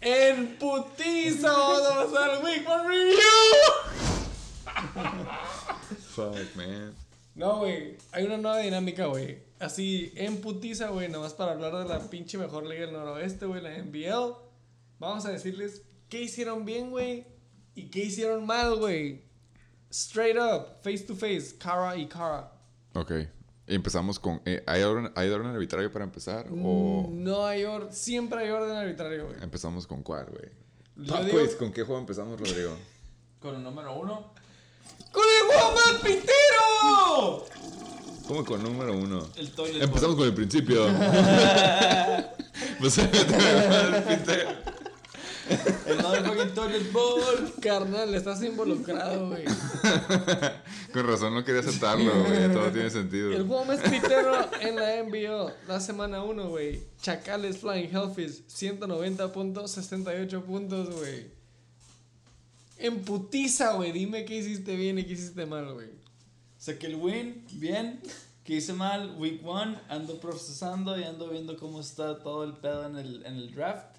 En putiza vamos a pasar al Week One Review. Fuck, man. No, güey. Hay una nueva dinámica, güey. Así, en putiza, güey. Nomás para hablar de la pinche mejor liga del noroeste, güey. La NBL. Vamos a decirles qué hicieron bien, güey. Y qué hicieron mal, güey. Straight up, face to face, cara y cara. Ok. Empezamos con. eh, ¿hay, orden, ¿Hay orden arbitrario para empezar? ¿O No hay orden. Siempre hay orden arbitrario, güey. empezamos con cuál, güey? Digo- quiz, ¿con qué juego empezamos, Rodrigo? Con el número uno. ¡Con el juego más pitero! ¿Cómo con número uno? El toilet Empezamos con el principio. Pues, El motherfucking toilet bowl. Carnal, estás involucrado, güey. con razón no quería aceptarlo, güey. Todo tiene sentido. El juego más pitero en la NBA, la semana 1, güey. Chacales Flying Hellfish, 190.68 puntos, güey. En putiza, güey. Dime qué hiciste bien y qué hiciste mal, güey. Saqué el win, bien. Que hice mal, week one, ando procesando y ando viendo cómo está todo el pedo en el, en el draft.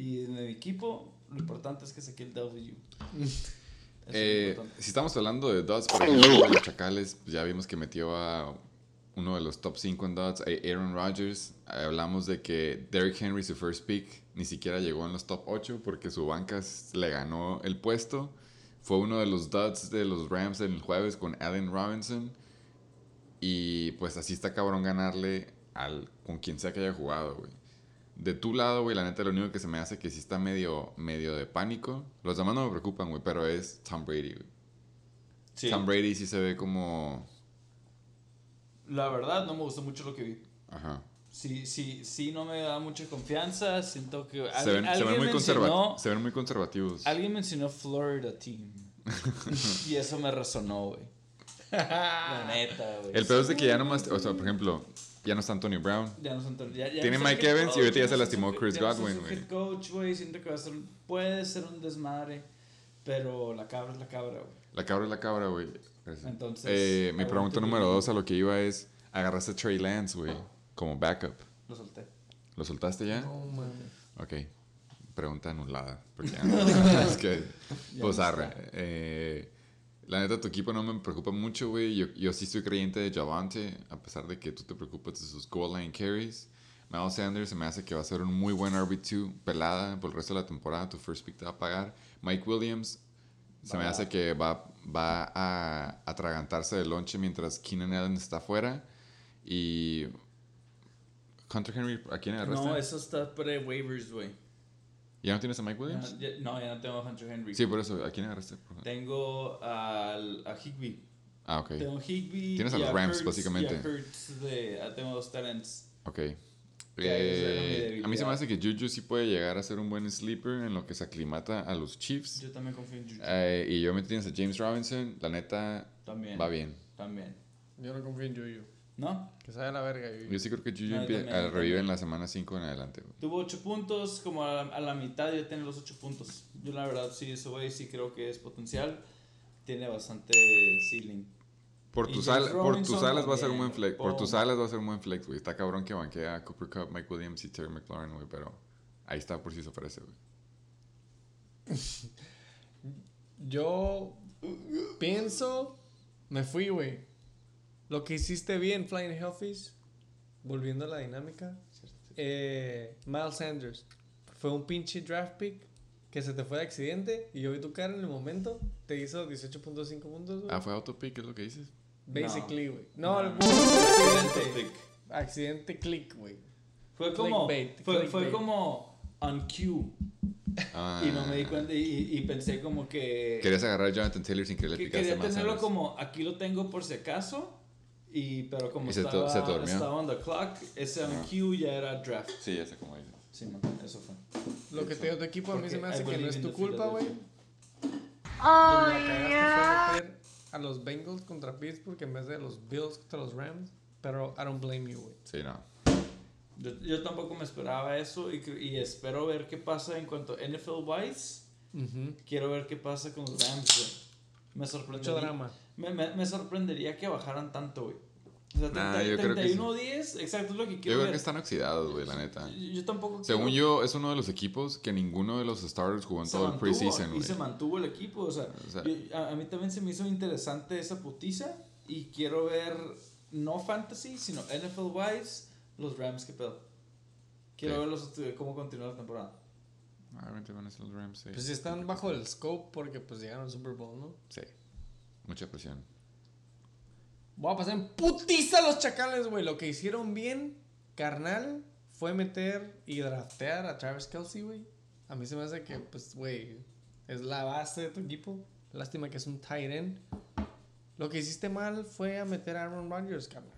Y de mi equipo, lo importante es que saqué el W. Es Eh, si estamos hablando de Dots, por ejemplo, los Chacales, pues ya vimos que metió a uno de los top 5 en Dots, a Aaron Rodgers. Hablamos de que Derrick Henry, su first pick, ni siquiera llegó en los top 8 porque su banca le ganó el puesto. Fue uno de los Dots de los Rams el jueves con Allen Robinson. Y pues así está cabrón ganarle al, con quien sea que haya jugado, güey. De tu lado, güey, la neta, lo único que se me hace que sí está medio, medio de pánico. Los demás no me preocupan, güey, pero es Tom Brady, güey. Sí, Tom Brady sí se ve como... la verdad no me gustó mucho lo que vi. Ajá. Sí, sí, sí, no me da mucha confianza. Siento que. Se alguien- ven, se ven alguien muy mencionó- conserva- se ven muy conservativos. Alguien mencionó Florida Team. y eso me resonó, güey. La neta, güey. El peor es de que ya nomás... O sea, por ejemplo, ya no está Antonio Brown. Ya no son tan- ya- ya Tiene no Mike Evans y ahorita ya se no lastimó Chris no Godwin, güey. head coach, güey. Siento que va a ser, puede ser un desmadre. Pero la cabra es la cabra, güey. La cabra es la cabra, güey. Gracias. Entonces, Eh, mi pregunta número dos a lo que iba es... Agarraste a Trey Lance, güey, como backup. Lo solté. ¿Lo soltaste ya? No, mames. Ok. Pregunta anulada. Porque ya- es que, pues no arre. está. Eh, la neta, tu equipo no me preocupa mucho, güey. Yo, yo sí estoy creyente de Javante, a pesar de que tú te preocupas de sus goal line carries. Miles Sanders se me hace que va a ser un muy buen RB2 pelada por el resto de la temporada. Tu first pick te va a pagar. Mike Williams se me hace que va, va a atragantarse del lonche mientras Keenan Allen está afuera. Y Hunter Henry, ¿a quién agarraste? No, eso está pre-waivers, güey. ¿Ya no tienes a Mike Williams? Ya- ya- No, ya no tengo a Hunter Henry. Sí, por eso. ¿A quién agarraste? por favor? Tengo al, a Higby. Ah, ok. Tengo a Higby. Tienes a los Rams, Hurts, básicamente. Y a Hurts de, ah, tengo dos talents. Ok. Eh, a mí se me hace que Juju sí puede llegar a ser un buen sleeper en lo que se aclimata a los Chiefs. Yo también confío en Juju. Eh, y yo me tienes a James Robinson. La neta, también. va bien. También. Yo no confío en Yuyu. ¿No? Que a la verga, Yuyu. Yo sí creo que Juju No, yo yo revive también. en la semana 5 en adelante. güey. Tuvo 8 puntos, como a la, a la mitad ya tiene los 8 puntos. Yo la verdad sí, ese güey sí creo que es potencial. Tiene bastante ceiling. Por tus, James al- por tus Robinson alas va a ser un buen flex. Por güey. tus alas va a ser un buen flex, güey. Está cabrón que banquea a Cooper Cup, Mike Williams y Terry McLaurin, güey. Pero ahí está por si se ofrece, güey. Yo pienso, me fui, güey. Lo que hiciste bien, Flying Hellfish, volviendo a la dinámica, eh, Miles Sanders. Fue un pinche draft pick que se te fue de accidente y yo vi tu cara en el momento, te hizo 18.5 puntos. Ah, fue autopick, es lo que dices. Basically, güey. No, No, el no. accidente. Accidente click, güey. Fue como, Clickbait, fue, fue como on cue. Ah, Y no me di cuenta y, y pensé como que... Querías agarrar a Jonathan Taylor sin que le que picaste quería tenerlo como aquí lo tengo por si acaso. Y, pero como Y se estaba, se durmió. estaba on the clock, ese cue ya era draft. Sí, ya sé cómo dices. Sí, man, eso fue. Lo que te dio tu equipo a mí Porque se me hace I que no es tu the culpa, güey. Fue meter a los Bengals contra Pittsburgh en vez de los Bills contra los Rams. Pero I don't blame you, güey. Sí, no. Yo, yo tampoco me esperaba eso y, y espero ver qué pasa en cuanto a NFL wise. Quiero ver qué pasa con los Rams, güey. Me Mucho sorprendería. drama. Me, me, me sorprendería que bajaran tanto, güey. O sea, Nah, 30 yo creo que sí. 31-10, exacto, es lo que Yo quiero creo ver. que están oxidados, güey, la neta. Yo, yo tampoco Según quiero- yo, es uno de los equipos que ninguno de los starters jugó en se todo el mantuvo, preseason, Y güey. se mantuvo el equipo, o sea, O sea- yo- a, a mí también se me hizo interesante esa putiza y quiero ver, no fantasy, sino NFL wise, los Rams, qué pedo. Quiero Sí. verlos cómo continúa la temporada. Obviamente van a ser los Rams, sí. Pues están bajo el scope porque pues llegaron al Super Bowl, ¿no? Sí. Mucha presión. Voy a pasar en putiza a los chacales, güey. Lo que hicieron bien, carnal, fue meter y draftear a Travis Kelsey, güey. A mí se me hace que, pues, güey, es la base de tu equipo. Lástima que es un tight end. Lo que hiciste mal fue a meter a Aaron Rodgers, carnal.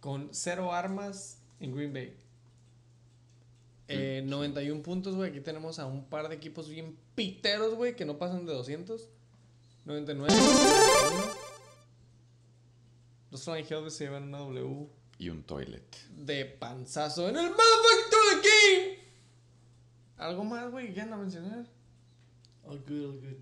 Con cero armas en Green Bay. Eh, 91 puntos, güey. Aquí tenemos a un par de equipos bien piteros, güey, que no pasan de 200. 99. Los Flying Hellbats se llevan una W Y un toilet. de panzazo en el motherfucking game. Algo más, güey, ya no mencionar. All good, all good.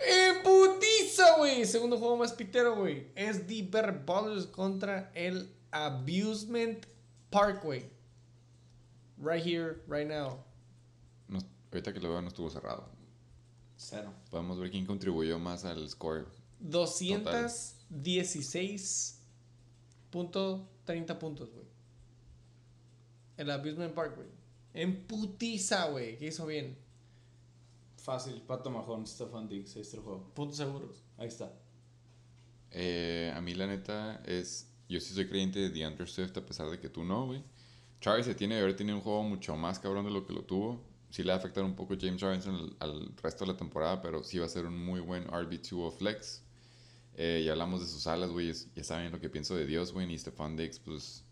¡En putiza, güey! Segundo juego más pitero, güey. Es The Better Ballers contra el Abusement Parkway. Right here, right now. No- ahorita que lo veo no estuvo cerrado. Cero. Podemos ver quién contribuyó más al score. 216.30 puntos, güey. El Abusement Parkway. En putiza, güey. Que hizo bien. Fácil, Pato Mahon, Stefan Diggs, ahí está el juego. Puntos seguros. Ahí está. Eh, a mí la neta es... Yo sí soy creyente de DeAndre Swift a pesar de que tú no, güey. Travis se tiene que haber tenido un juego mucho más cabrón de lo que lo tuvo. Sí le va a afectar un poco James Robinson al, al resto de la temporada, pero sí va a ser un muy buen RB2 o flex. Eh, ya hablamos de sus alas, güey. Ya saben lo que pienso de Dios, güey. Y Stephon Diggs, pues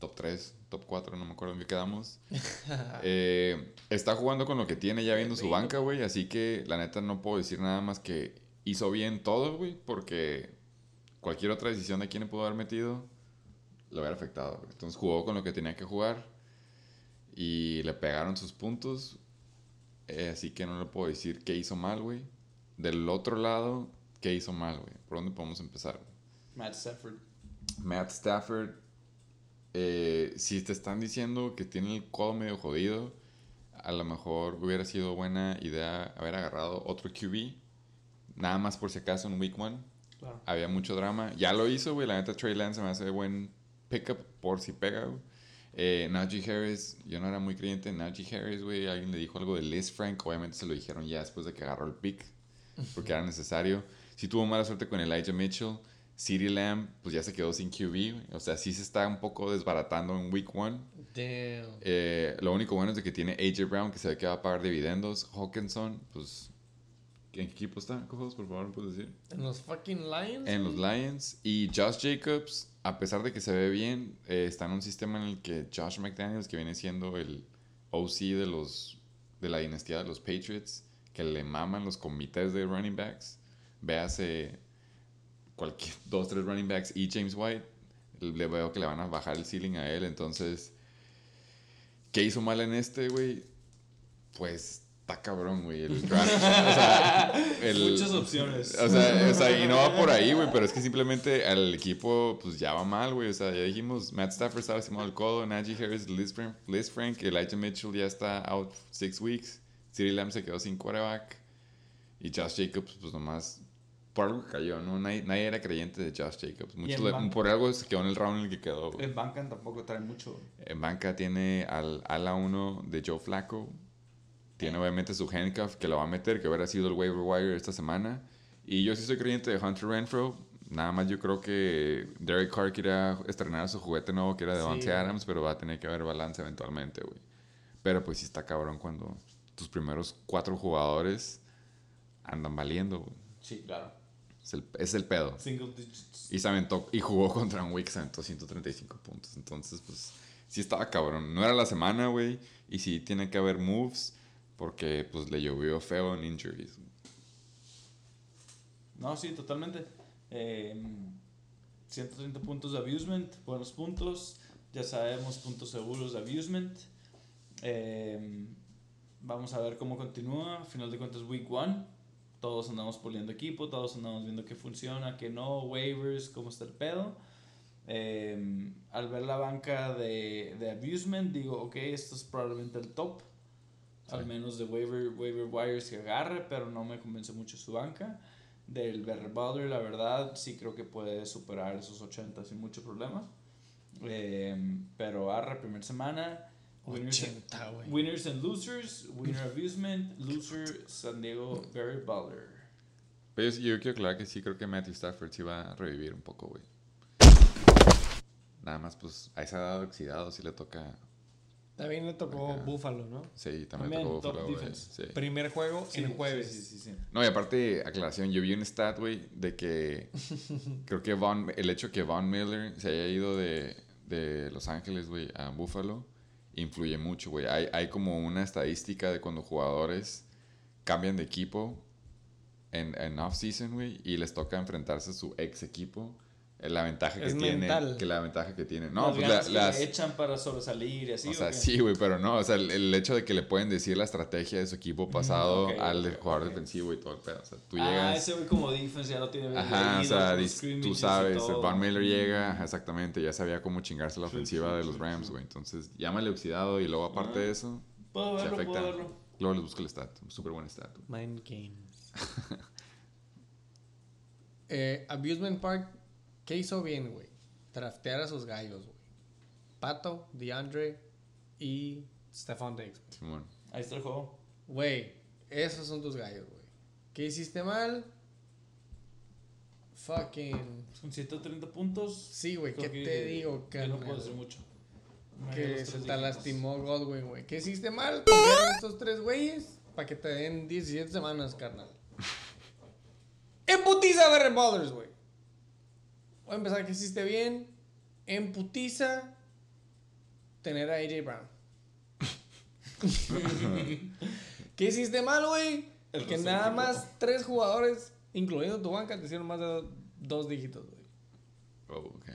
top 3, top 4, no me acuerdo en qué quedamos. Eh, está jugando con lo que tiene ya viendo su banca, güey. Así que la neta no puedo decir nada más que hizo bien todo, güey. Porque cualquier otra decisión de quién le pudo haber metido lo hubiera afectado. Entonces jugó con lo que tenía que jugar. Y le pegaron sus puntos. Eh, así que no le puedo decir qué hizo mal, güey. Del otro lado, qué hizo mal, güey. ¿Por dónde podemos empezar? Matt Stafford. Matt Stafford, eh, si te están diciendo que tiene el codo medio jodido, a lo mejor hubiera sido buena idea haber agarrado otro QB, nada más por si acaso en Week 1. Claro. Había mucho drama. Ya lo hizo, güey. La neta, Trey Lance me hace buen pickup por si pega, güey. Eh, Najee Harris, yo no era muy creyente en Najee Harris, güey. Alguien le dijo algo de Liz Frank. Obviamente se lo dijeron ya después de que agarró el pick, porque era necesario. Si tuvo mala suerte con Elijah Mitchell. CeeDee Lamb, pues ya se quedó sin QB. O sea, sí se está un poco desbaratando en Week 1. Damn. Eh, lo único bueno es de que tiene AJ Brown, que se ve que va a pagar dividendos. Hawkinson, pues. ¿En qué equipo está? Cojos, por favor, ¿me puedes decir? En los fucking Lions. En los. Lions. Y Josh Jacobs, a pesar de que se ve bien, eh, está en un sistema en el que Josh McDaniels, que viene siendo el OC de, los, de la dinastía de los Patriots, que le maman los comités de running backs, véase cualquier dos, tres running backs y James White, le veo que le van a bajar el ceiling a él. Entonces, ¿qué hizo mal en este, güey? Pues está cabrón, güey. El draft. o sea, el- Muchas opciones. o sea, o sea, y no va por ahí, güey, pero es que simplemente al equipo, pues ya va mal, güey. O sea, ya dijimos, Matt Stafford estaba lastimado del codo, Najee Harris, Liz Frank, Liz Frank, Elijah Mitchell ya está out six weeks, CeeDee Lamb se quedó sin quarterback, y Josh Jacobs, pues nomás, por algo que cayó, ¿no? Nadie, nadie era creyente de Josh Jacobs. Muchos en le- banca. por algo se quedó en el round en el que quedó, güey. En Bancan tampoco trae mucho. En banca tiene al ala 1 de Joe Flacco. Tiene obviamente su handcuff que lo va a meter, que hubiera sido el waiver wire esta semana. Y yo sí soy creyente de Hunter Renfro. Nada más yo creo que Derek Carr quiere estrenar su juguete nuevo que era de Sí, güey. Adams, pero va a tener que haber balance eventualmente, güey. Pero pues sí está cabrón cuando tus primeros cuatro jugadores andan valiendo, güey. Sí, claro. Es el, es el pedo. Single digits. Y se aventó, y jugó contra un se aventó 135 puntos. Entonces, pues, sí estaba cabrón. No era la semana, güey. Y sí tiene que haber moves. Porque, pues, le llovió feo en injuries. No, sí, totalmente. Eh, 130 puntos de abusement, buenos puntos. Ya sabemos puntos seguros de abusement. Eh, vamos a ver cómo continúa. Final de cuentas, week one. Todos andamos poliendo equipo, todos andamos viendo qué funciona, qué no, waivers, cómo está el pedo. Eh, al ver la banca de, de Abusement, digo, ok, esto es probablemente el top. Al menos de waiver, waiver wires que agarre, pero no me convence mucho su banca. Del Berry Butler, la verdad, sí creo que puede superar esos 80 sin mucho problema. Eh, pero arre, primera semana. Winners, 80, güey. winners and losers. Winner Abusement. Loser San Diego Berry Butler. Pero yo, yo quiero aclarar que sí creo que Matthew Stafford sí va a revivir un poco, güey. Nada más, pues, a esa edad oxidado sí le toca. También le tocó Acá. Buffalo, ¿no? Sí, también, También, tocó Buffalo, güey. defense. Sí. Primer juego Sí, en jueves. Sí, sí, sí. sí. No, y aparte, aclaración, yo vi un stat, güey, de que creo que Von, el hecho que Von Miller se haya ido de, de Los Ángeles, güey, a Buffalo, influye mucho, güey. Hay, hay como una estadística de cuando jugadores cambian de equipo en, en off-season, güey, y les toca enfrentarse a su ex equipo. Eh, La ventaja que Es tienen. mental. Que la ventaja que tienen. No, las pues ganas la- que las. echan para sobresalir y así. o ¿o sea, qué? sí, güey, pero no. O sea, el, el hecho de que le pueden decir la estrategia de su equipo pasado al jugador defensivo y todo el pedo. O sea, tú Ah, llegas. ese güey como defense ya lo tiene Ajá, o sea, tú sabes. Von Miller Mm. llega, ajá, exactamente, ya sabía cómo chingarse la ofensiva sí, de los sí, Rams, sí. güey. Entonces, llámale oxidado y luego aparte Ah. de eso, Puedo se verlo, puedo afecta. verlo. Luego les busco el stat, súper buen stat. Mind games. eh, Abusement Park, ¿qué hizo bien, güey? Draftear a sus gallos, güey. Pato, DeAndre y Stephon Diggs. Simón. Ahí está el juego. Güey, esos son tus gallos, güey. ¿Qué hiciste mal? Fucking. Con 130 puntos. Sí, güey, ¿qué te que digo, yo no puedo carnal? hacer mucho. Me Que se te lastimó Godwin, güey. ¿Qué hiciste mal? En estos tres güeyes para que te den 17 semanas, carnal. Emputiza Berry Ballers, güey. Voy a empezar que hiciste bien. Emputiza tener a AJ Brown. ¿Qué hiciste mal, güey? El Que nada más tres jugadores, incluyendo tu banca, te hicieron más de do- dos dígitos, güey. Oh, ok.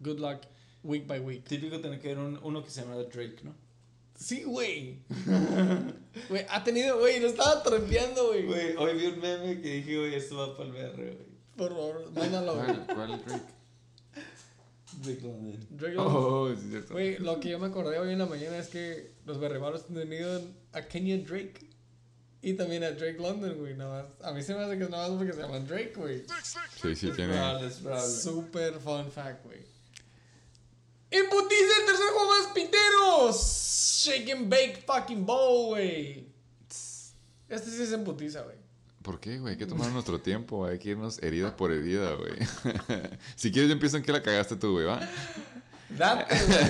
Good luck, week by week. Típico tener que ver un- uno que se llama Drake, ¿no? Sí, güey. Güey, ha tenido, güey, lo estaba trempeando, güey. Güey, hoy vi un meme que dije, güey, esto va para el BR, güey. Por favor, mándalo, güey. ¿Cuál, Drake? Drake London. Drake London. Oh, sí, es cierto. Güey, lo que yo me acordé hoy en la mañana es que los berrebaros han tenido a Kenya Drake y también a Drake London, güey. Nada más. A mí se me hace que es nada más porque se llaman Drake, güey. Sí, sí, tiene. Super fun fact, güey. ¡Imputiza el tercer juego más piteros! Shake and bake fucking bowl, güey. Este sí es emputiza, güey. ¿Por qué, güey? Hay que tomar nuestro tiempo. Hay que irnos herida por herida, güey. si quieres, yo empiezo en qué la cagaste tú, güey, ¿va? Date,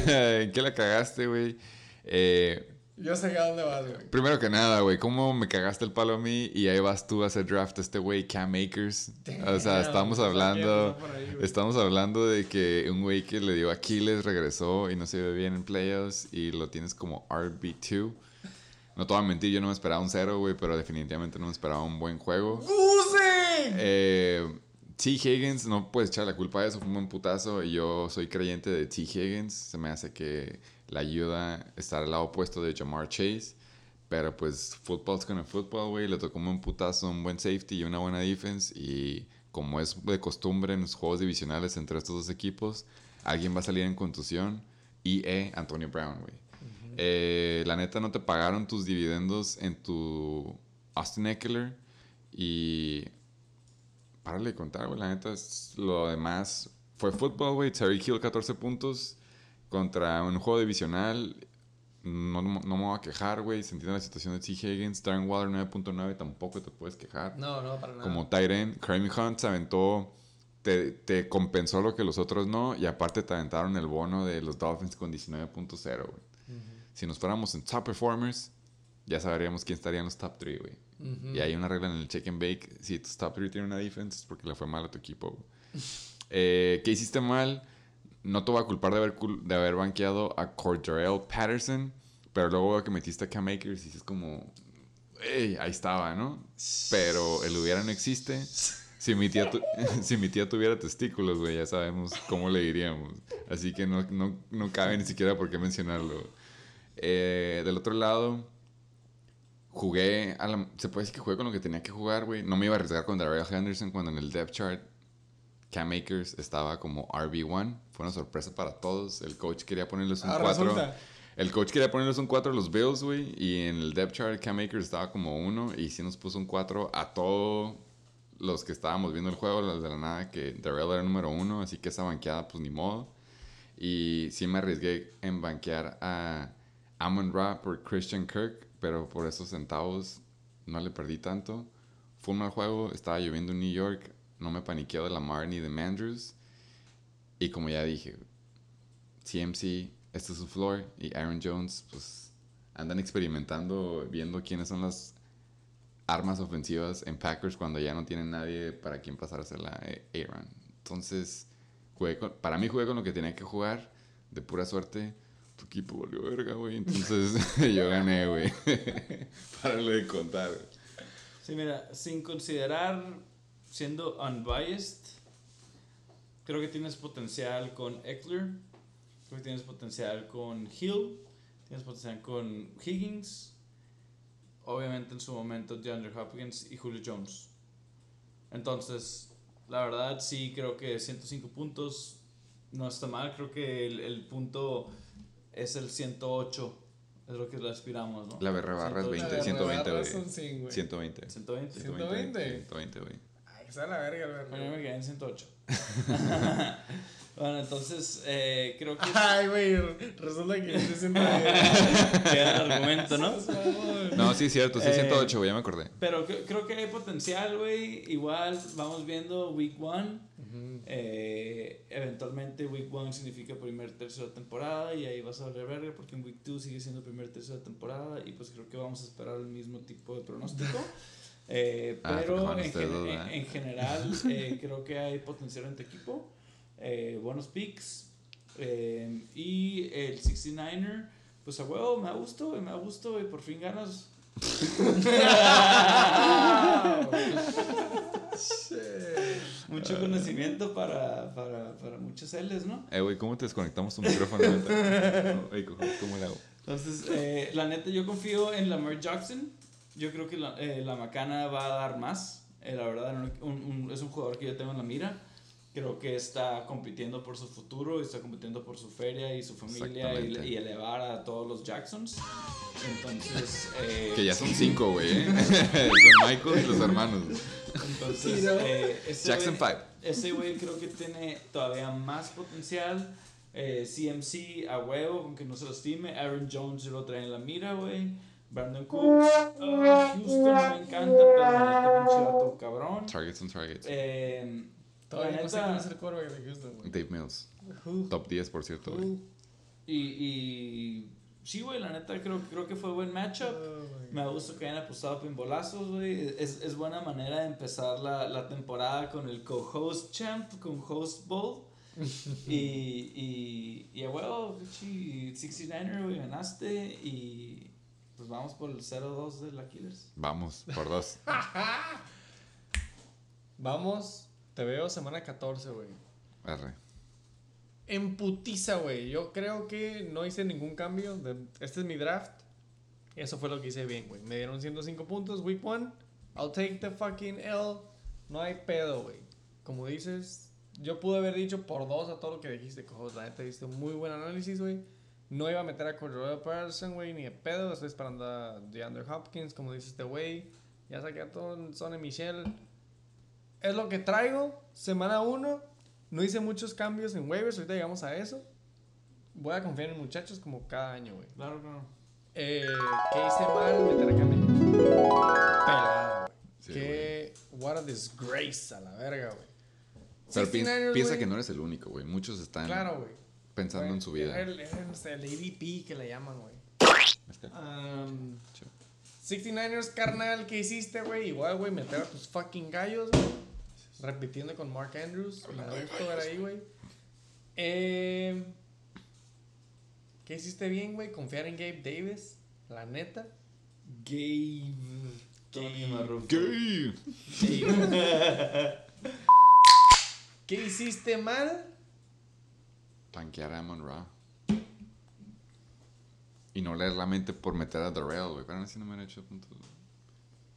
güey. ¿En qué la cagaste, güey? Eh, Yo sé a dónde vas, güey. primero que nada, güey, ¿cómo me cagaste el palo a mí? Y ahí vas tú a hacer draft a este güey, Cam Akers. o sea, Damn, estamos hablando... ahí. Estamos hablando de que un güey que le dio Aquiles regresó y no se ve bien en playoffs y lo tienes como RB2. No te voy a mentir, yo no me esperaba un cero, güey, pero definitivamente no me esperaba un buen juego. ¡Guse! Eh, T. Higgins, no puedes echar la culpa de eso, fue un buen putazo. Y yo soy creyente de T. Higgins. Se me hace que le ayuda a estar al lado opuesto de Jamar Chase. Pero pues, football's gonna football, güey. Le tocó un buen putazo, un buen safety y una buena defense. Y como es de costumbre en los juegos divisionales entre estos dos equipos, alguien va a salir en contusión. Y E. Antonio Brown, güey. Eh, la neta, no te pagaron tus dividendos en tu Austin Eckler. Y párale de contar, güey. La neta, es- lo demás fue fútbol, güey. Terry Hill, 14 puntos contra un juego divisional. No, no, no me voy a quejar, güey. Se entiende la situación de T. Higgins. Darren Waller, 9.9. Tampoco te puedes quejar. No, no, para nada. Como Tyren, Kareem Hunt se aventó. Te, te compensó lo que los otros no. Y aparte te aventaron el bono de los Dolphins con 19.0, güey. Si nos fuéramos en top performers, ya sabríamos quién estaría en los top 3, güey. Y hay una regla en el check and bake. Si tu top 3 tiene una defense, es porque le fue mal a tu equipo. Eh, ¿Qué hiciste mal? No te voy a culpar de haber, de haber banqueado a Cordell Patterson. Pero luego veo que metiste a Cam Akers y dices como... "Ey, ahí estaba, ¿no? Pero el hubiera no existe. Si mi tía, tu- si mi tía tuviera testículos, güey, ya sabemos cómo le diríamos. Así que no, no, no cabe ni siquiera por qué mencionarlo. Eh, del otro lado, jugué, a la- se puede decir que jugué con lo que tenía que jugar, güey. No me iba a arriesgar con Darrell Henderson cuando en el depth chart Cam Akers estaba como RB1. Fue una sorpresa para todos. El coach quería ponerles un Ah, 4. resulta. El coach quería ponerles un 4 a los Bills, güey. Y en el depth chart, Cam Akers estaba como 1. Y sí nos puso un 4 a todos los que estábamos viendo el juego, los de la nada, que Darrell era el número 1. Así que esa banqueada, pues ni modo. Y sí me arriesgué en banquear a Amon Ra por Christian Kirk. Pero por esos centavos no le perdí tanto. Fue un mal juego. Estaba lloviendo en New York. No me paniqueo de Lamar ni de Mandrews. Y como ya dije, CMC, este es su floor. Y Aaron Jones, pues andan experimentando, viendo quiénes son las armas ofensivas en Packers cuando ya no tienen nadie para quien pasársela Aaron. Entonces, jugué con- para mí jugué con lo que tenía que jugar. De pura suerte, tu equipo volvió verga, güey. Entonces yo gané, güey. Párale de contar, güey. Sí, mira, sin considerar siendo unbiased, creo que tienes potencial con Eckler, creo que tienes potencial con Hill, tienes potencial con Higgins, obviamente en su momento DeAndre Hopkins y Julio Jones. Entonces, la verdad sí creo que 105 puntos no está mal, creo que el punto es el 108, es lo que le aspiramos, ¿no? La berra barra es 108. 20, 120, güey. Son 100, güey. 120. 120. 120. 120, güey. Ay, que la verga, el Bueno, me quedé en 108. bueno, entonces eh, creo que Ay, güey, resulta que yo estoy siendo queda el argumento, ¿no? No, sí, cierto, sí, Eh, 108, güey, ya me acordé. Pero cre- creo que hay potencial, güey. Igual vamos viendo Week 1. Eh, eventualmente Week 1 significa primer tercio de temporada y ahí vas a valer verga porque en Week 2 sigue siendo primer tercio de temporada y pues creo que vamos a esperar el mismo tipo de pronóstico. Eh, Ah, pero en general eh, creo que hay potencial en tu equipo. Eh, buenos picks. Eh, y el 69er, pues a huevo, me gustado, me gustado y por fin ganas. Mucho conocimiento para, para, para muchos L's, ¿no? Eh, güey, ¿cómo te desconectamos tu micrófono? neta? Ey, ¿cómo cómo le hago? Entonces, eh, la neta, yo confío en Lamar Jackson. Yo creo que la, eh, la macana va a dar más. La verdad, un- un- es un jugador que yo tengo en la mira. Creo que está compitiendo por su futuro, está compitiendo por su feria y su familia y, y elevar a todos los Jacksons. Entonces, eh, Que ya son cinco, güey, ¿eh? Son Michael y los hermanos. entonces Sí, ¿no? eh, ese Jackson güey- 5. Ese güey creo que tiene todavía más potencial. Eh, CMC a huevo, aunque no se lo estime. Aaron Jones lo trae en la mira, güey. Brandon Cooks. ah, Houston me encanta, pero pinche vato cabrón. Targets on targets. Eh, Todavía la no sé neta- quién es el quarterback de Houston, güey. Dave Mills. Who? Top 10, por cierto, güey. Who? y, y sí, güey, la neta creo, creo que fue buen matchup. Oh, Me gusta que hayan apostado pinbolazos, güey. Es, es buena manera de empezar la, la temporada con el co-host champ, con Host Bowl. y, y, y a huevo, pinche 69er, güey, ganaste. Y pues vamos por el 0-2 de la Killers. Vamos, por dos. Vamos, te veo semana 14, güey. R. En putiza, güey. Yo creo que no hice ningún cambio. Este es mi draft. Eso fue lo que hice bien, güey. Me dieron 105 puntos, week 1. I'll take the fucking L. No hay pedo, güey. Como dices, yo pude haber dicho por dos a todo lo que dijiste, cojos. La neta diste un muy buen análisis, güey. No iba a meter a Cordero Patterson, güey, ni de pedo. Estoy esperando a DeAndre Hopkins, como dice este güey. Ya saqué a todo Sonny Michel. Es lo que traigo. Semana 1. No hice muchos cambios en waivers. Ahorita llegamos a eso. Voy a confiar en muchachos como cada año, güey. Claro, claro. Eh, ¿Qué hice mal? Meter a Cam Akers. Pelada, güey. Sí, Qué. What a disgrace a la verga, güey. Pero pi- 69ers, piensa güey. que no eres el único, güey. Muchos están Claro, güey. pensando en su vida. El, el, el ADP que le llaman, güey. Um, Chido. 69ers, carnal, ¿qué hiciste, güey? Igual, güey, meter a tus fucking gallos, güey. Repitiendo con Mark Andrews. Me da gusto ver ahí, güey. Eh, ¿Qué hiciste bien, güey? Confiar en Gabe Davis. La neta. Gabe. Tony Marrufo. ¿Qué? ¿Qué hiciste mal? Tanquear a Amon Ra. Y no leer la mente por meter a Darrell, güey. Pero así no me han hecho puntos.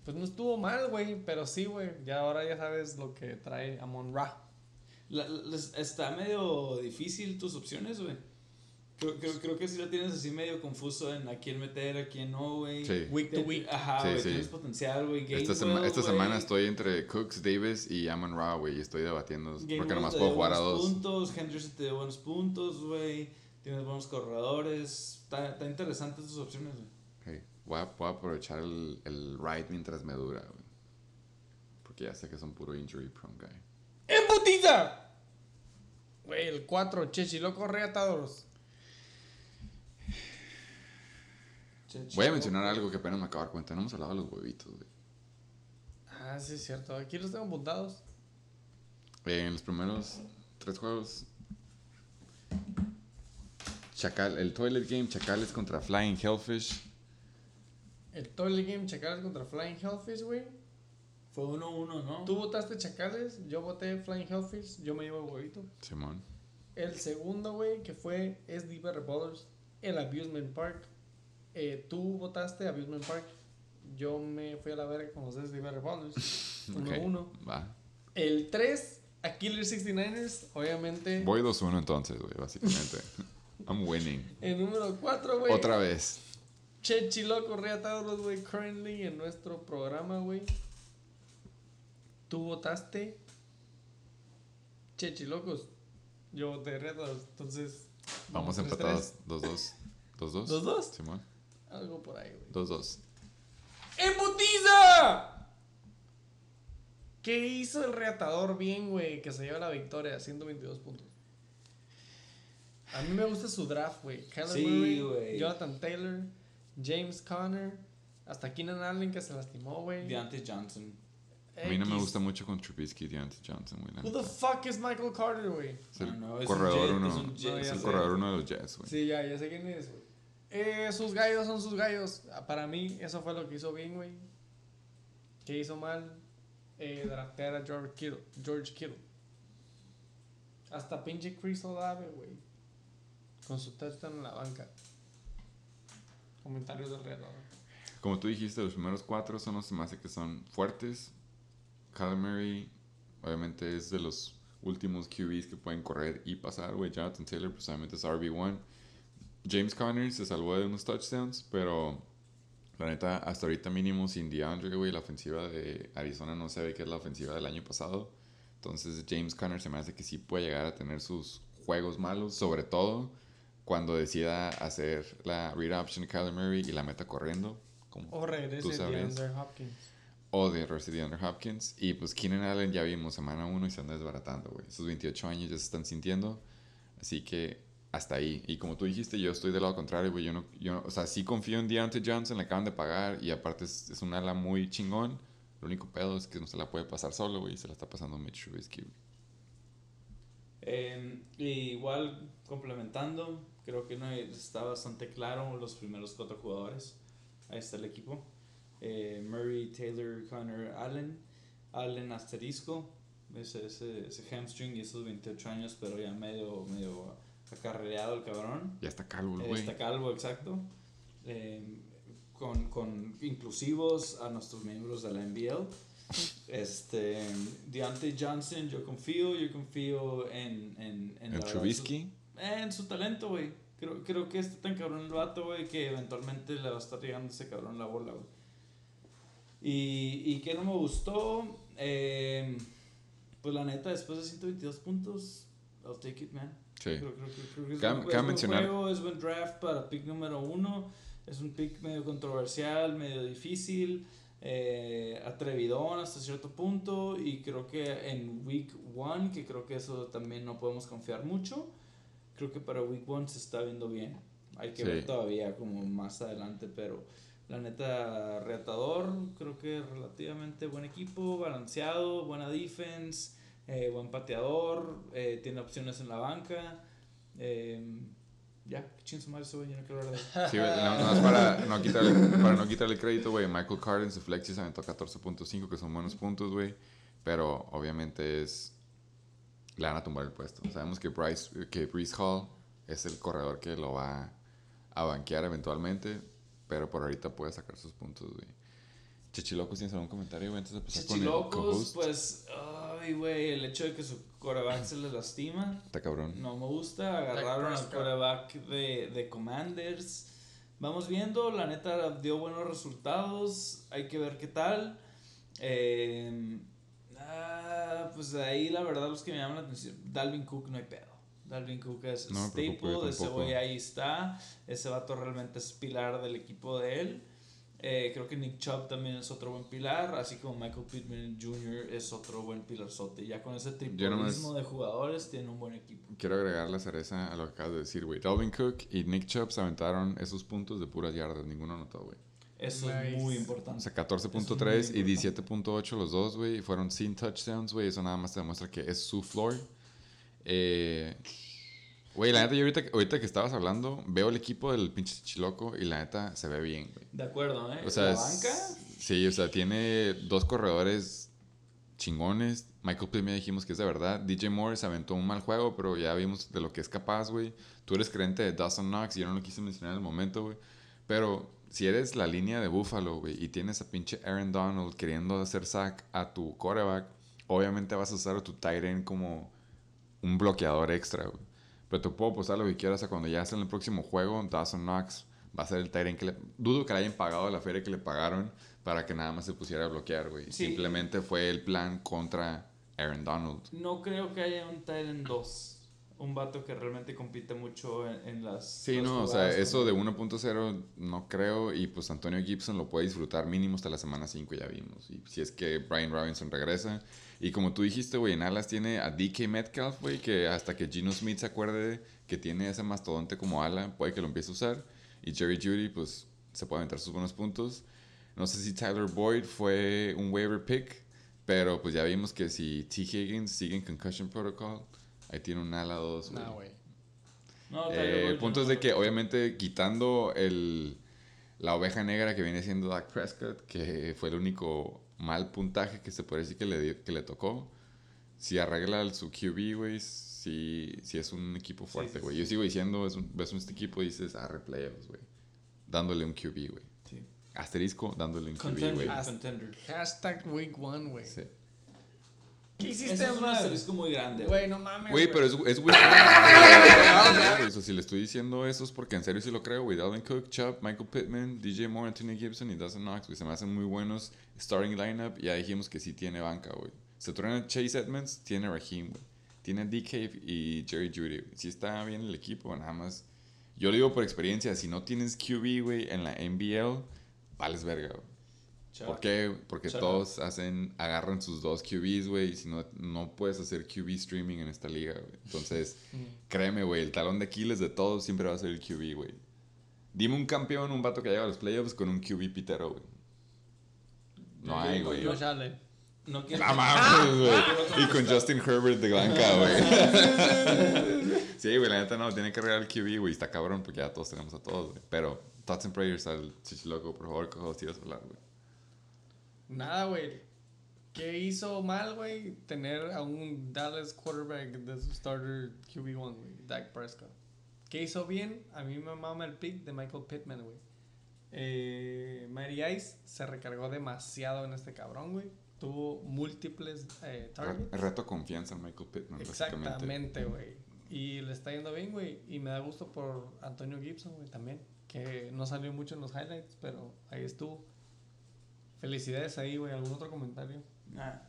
Pues no estuvo mal, güey. Pero sí, güey. Ya ahora ya sabes lo que trae Amon Ra. La- está medio difícil tus opciones, güey. Creo, creo, creo que sí la tienes así medio confuso en a quién meter, a quién no, güey. Sí. Week to week. Ajá, Sí, güey, sí. tienes potencial, güey. Esta, sema- semana estoy entre Cooks, Davis y Amon Ra, güey. Y estoy debatiendo porque Gainwell nomás te puedo dio jugar a buenos dos. puntos, Henderson te dio buenos puntos, güey. Tienes buenos corredores. Está, está interesante tus opciones, güey. Ok, Voy, a, voy a aprovechar el, el ride mientras me dura, güey. Porque ya sé que son puro injury prone guy. ¡Embutiza! Güey, el 4, Chechiloco Reatadoros. Che, Voy a mencionar algo que apenas me acabo de dar cuenta. No hemos hablado de los huevitos, güey. Ah, sí, es cierto. Aquí los tengo apuntados. Eh, En los primeros tres juegos. Chacal, el Toilet Game, Chacales contra Flying Hellfish. El Toilet Game Chacales contra Flying Hellfish, güey. Fue 1-1, ¿no? Tú votaste Chacales, yo voté Flying Hellfish, yo me llevo el huevito. Simón. El segundo, güey, que fue SD Brothers, el Abusement Park. Eh, tú votaste Abusement Park. Yo me fui a la verga con los SD Brothers. 1-1. Ok, Va. El 3, a Killer 69ers, obviamente. Voy 2-1 entonces, güey, básicamente. I'm winning. El número 4, güey. Otra vez. Che Chiloco Reatados, güey, currently en nuestro programa, güey. Tú votaste Che Chilocos. Yo voté Reatados, entonces. Vamos tres, empatados. 2-2. 2-2. ¿Dos, dos? Simón. tres. Algo por ahí, güey. 2-2. ¡Embutiza! ¿Qué hizo el reatador bien, güey? Que se lleva la victoria, 122 puntos. A mí me gusta su draft, güey. Kyler Sí, Murray, güey. Jonathan Taylor, James Conner, hasta Keenan Allen que se lastimó, güey. Deontay Johnson. A mí no me gusta mucho con Trubisky y Deontay Johnson, güey. Who the fuck is Michael Carter, güey? Es el no, es un corredor uno. es un Jet, No, Es ya el corredor uno de los Jets, güey. Sí, ya, ya sé quién es, güey. Eh, sus gallos son sus gallos. Ah, Para mí, eso fue lo que hizo bien, güey. ¿Qué hizo mal? Eh, draftear a George Kittle. George Kittle. Hasta pinche Chris Olave, güey. Con su touchdown en la banca. Comentarios de alrededor. Como tú dijiste, los primeros cuatro son los más que son fuertes. Murray, obviamente, es de los últimos QBs que pueden correr y pasar, güey. Jonathan Taylor, pues obviamente es RB1. James Conner se salvó de unos touchdowns, pero la neta, hasta ahorita mínimo sin DeAndre, güey, la ofensiva de Arizona no se ve que es la ofensiva del año pasado. Entonces, James Conner se me hace que sí puede llegar a tener sus juegos malos, sobre todo cuando decida hacer la read option de Kyler Murray y la meta corriendo. Como O regrese Tú de sabrías. Andrew Hopkins. o de DeAndre Hopkins. Y pues Keenan Allen ya vimos semana 1 y se anda desbaratando, güey. Esos 28 años ya se están sintiendo. Así que hasta ahí. Y como tú dijiste, yo estoy del lado contrario, güey. Yo no, yo no- o sea, sí confío en Deontay Johnson, le acaban de pagar. Y aparte es, es un ala muy chingón. Lo único pedo es que no se la puede pasar solo, güey. Se la está pasando Mitch Trubisky, güey. Eh, y igual, complementando, creo que no está bastante claro los primeros cuatro jugadores. Ahí está el equipo. Eh, Murray, Taylor, Connor, Allen. Allen asterisco. Ese, ese, ese hamstring y esos 28 años, pero ya medio, medio acarreado el cabrón. Ya está calvo, el Eh, güey. Está calvo, exacto. Eh, con, con inclusivos a nuestros miembros de la NBL. Este, Deontay Johnson, yo confío, yo confío en... En, en verdad, Trubisky. Eh, en su talento, güey. Creo, creo que está tan cabrón el vato, güey, que eventualmente le va a estar llegando ese cabrón la bola, güey. Y, y que no me gustó, eh, pues la neta, después de 122 puntos, I'll take it, man. Sí. Creo, creo creo que buen, buen juego, es buen draft para pick número uno. Es un pick medio controversial, medio difícil, eh, atrevidón hasta cierto punto. Y creo que en week one, que creo que eso también no podemos confiar mucho, creo que para week one se está viendo bien. Hay que Sí. ver todavía como más adelante, pero la neta, reatador, creo que relativamente buen equipo, balanceado, buena defense, eh, buen pateador, eh, tiene opciones en la banca. eh, ya, qué chingos madre ese güey, yo no quiero hablar de. Sí, güey, nada más para no quitarle, para no quitarle crédito, güey. Michael Carter en su flexi se aventó 14.5, que son buenos puntos, güey. Pero obviamente es. Le van a tumbar el puesto. Sabemos que Bryce, que Brees Hall es el corredor que lo va a banquear eventualmente. Pero por ahorita puede sacar sus puntos, güey. Chichilocos, ¿tienes algún comentario? Antes de empezar con el Chichilocos, pues, ay, güey, el hecho de que su coreback se le lastima. Está cabrón. No me gusta. Agarraron al coreback de, de Commanders. Vamos viendo, la neta dio buenos resultados. Hay que ver qué tal. Eh, ah, pues ahí la verdad los que me llaman la atención. Dalvin Cook no hay pedo. Dalvin Cook es No staple, ese güey ahí está. Ese vato realmente es pilar del equipo de él. Eh, creo que Nick Chubb también es otro buen pilar, así como Michael Pittman Jr. es otro buen pilarzote. Ya con ese triplismo de jugadores tiene un buen equipo. Quiero agregar la cereza a lo que acabas de decir, güey. Dalvin Cook y Nick Chubb se aventaron esos puntos de puras yardas. Ninguno anotó, güey. Eso Nice. es muy O importante. sea, 14.3 y 17.8 los dos, güey. Fueron sin touchdowns, güey. Eso nada más te demuestra que es su floor. Eh, Güey, la neta, yo ahorita, ahorita que estabas hablando, veo el equipo del pinche Chiloco y la neta se ve bien, güey. De acuerdo, ¿eh? O sea, la es- banca, Sí, o sea, tiene dos corredores chingones. Michael Pittman dijimos que es de verdad. DJ Moore se aventó un mal juego, pero ya vimos de lo que es capaz, güey. Tú eres creyente de Dawson Knox y yo no lo quise mencionar en el momento, güey. Pero si eres la línea de Buffalo, güey, y tienes a pinche Aaron Donald queriendo hacer sack a tu quarterback, obviamente vas a usar a tu tight end como un bloqueador extra, güey. Pero te puedo posar lo que quieras a cuando ya sea en el próximo juego, Dawson Knox va a ser el tight end que le... Dudo que le hayan pagado la feria que le pagaron para que nada más se pusiera a bloquear, güey. Sí. Simplemente fue el plan contra Aaron Donald. no creo que haya un Tyrant 2. Un vato que realmente compite mucho en, en las. Sí, las no, o sea, eso de 1.0 no creo y pues Antonio Gibson lo puede disfrutar mínimo hasta la semana 5 ya vimos. Y si es que Brian Robinson regresa. Y como tú dijiste, güey, en alas tiene a DK Metcalf, güey, que hasta que Gino Smith se acuerde que tiene ese mastodonte como ala, puede que lo empiece a usar. Y Jerry Judy, pues, se puede aventar sus buenos puntos. No sé si Tyler Boyd fue un waiver pick, pero pues ya vimos que si T. Higgins sigue en concussion protocol, ahí tiene un ala 2, Nah, güey. No, eh, el punto es de que obviamente quitando el, la oveja negra que viene siendo Dak Prescott, que fue el único mal puntaje que se puede decir que le, que le tocó, si arregla el- su QB, güey, si, si es un equipo fuerte, sí, güey. sí. Yo sigo diciendo, es un, ves un este equipo y dices, ah, replayables, güey. Dándole un QB, güey. Sí. Asterisco, dándole un QB, Contender. güey. Ah, contender. Hashtag week one, güey. Sí. ¿Qué hiciste es un asterisco muy grande. Güey, no mames. Güey, pero es, es güey. O sea, si le estoy diciendo eso es porque en serio sí lo creo, güey. Dalvin Cook, Chubb, Michael Pittman, DJ Moore, Anthony Gibson y Dawson Knox, güey. Se me hacen muy buenos starting lineup. Y ya dijimos que sí tiene banca, güey. Se truena Chase Edmonds, tiene Raheem, güey. Tiene DK y Jerry Judy, güey. Si está bien el equipo, nada más. Yo lo digo por experiencia, si no tienes QB, güey, en la NBL, vales verga, güey. ¿Por qué? Porque todos hacen, agarran sus dos QBs, güey, y si no, no puedes hacer QB streaming en esta liga, güey. Entonces, créeme, güey, el talón de Aquiles de todos siempre va a ser el QB, güey. Dime un campeón, un vato que llega a los playoffs con un QB pitero, güey. No Yo- hay, güey. yo- Josh Allen. No quiero. No mames, güey. Y con Justin Herbert de blanca, güey. Sí, güey, la neta no, tiene que arreglar el QB, güey. Está cabrón porque ya todos tenemos a todos, güey. Pero, thoughts and prayers al Chichiloco, por favor, cojo, si vas a hablar, güey. Nada, güey. ¿Qué hizo mal, güey? Tener a un Dallas quarterback de su starter QB1, güey. Dak Prescott. ¿Qué hizo bien? A mí me mama el pick de Michael Pittman, güey. Eh, Mary Ice se recargó demasiado en este cabrón, güey. Tuvo múltiples eh, targets. Re- Reto confianza en Michael Pittman. Exactamente, güey. Y le está yendo bien, güey. Y me da gusto por Antonio Gibson, güey, también. Que no salió mucho en los highlights, pero ahí estuvo. Felicidades ahí, güey. ¿Algún otro comentario? Ah,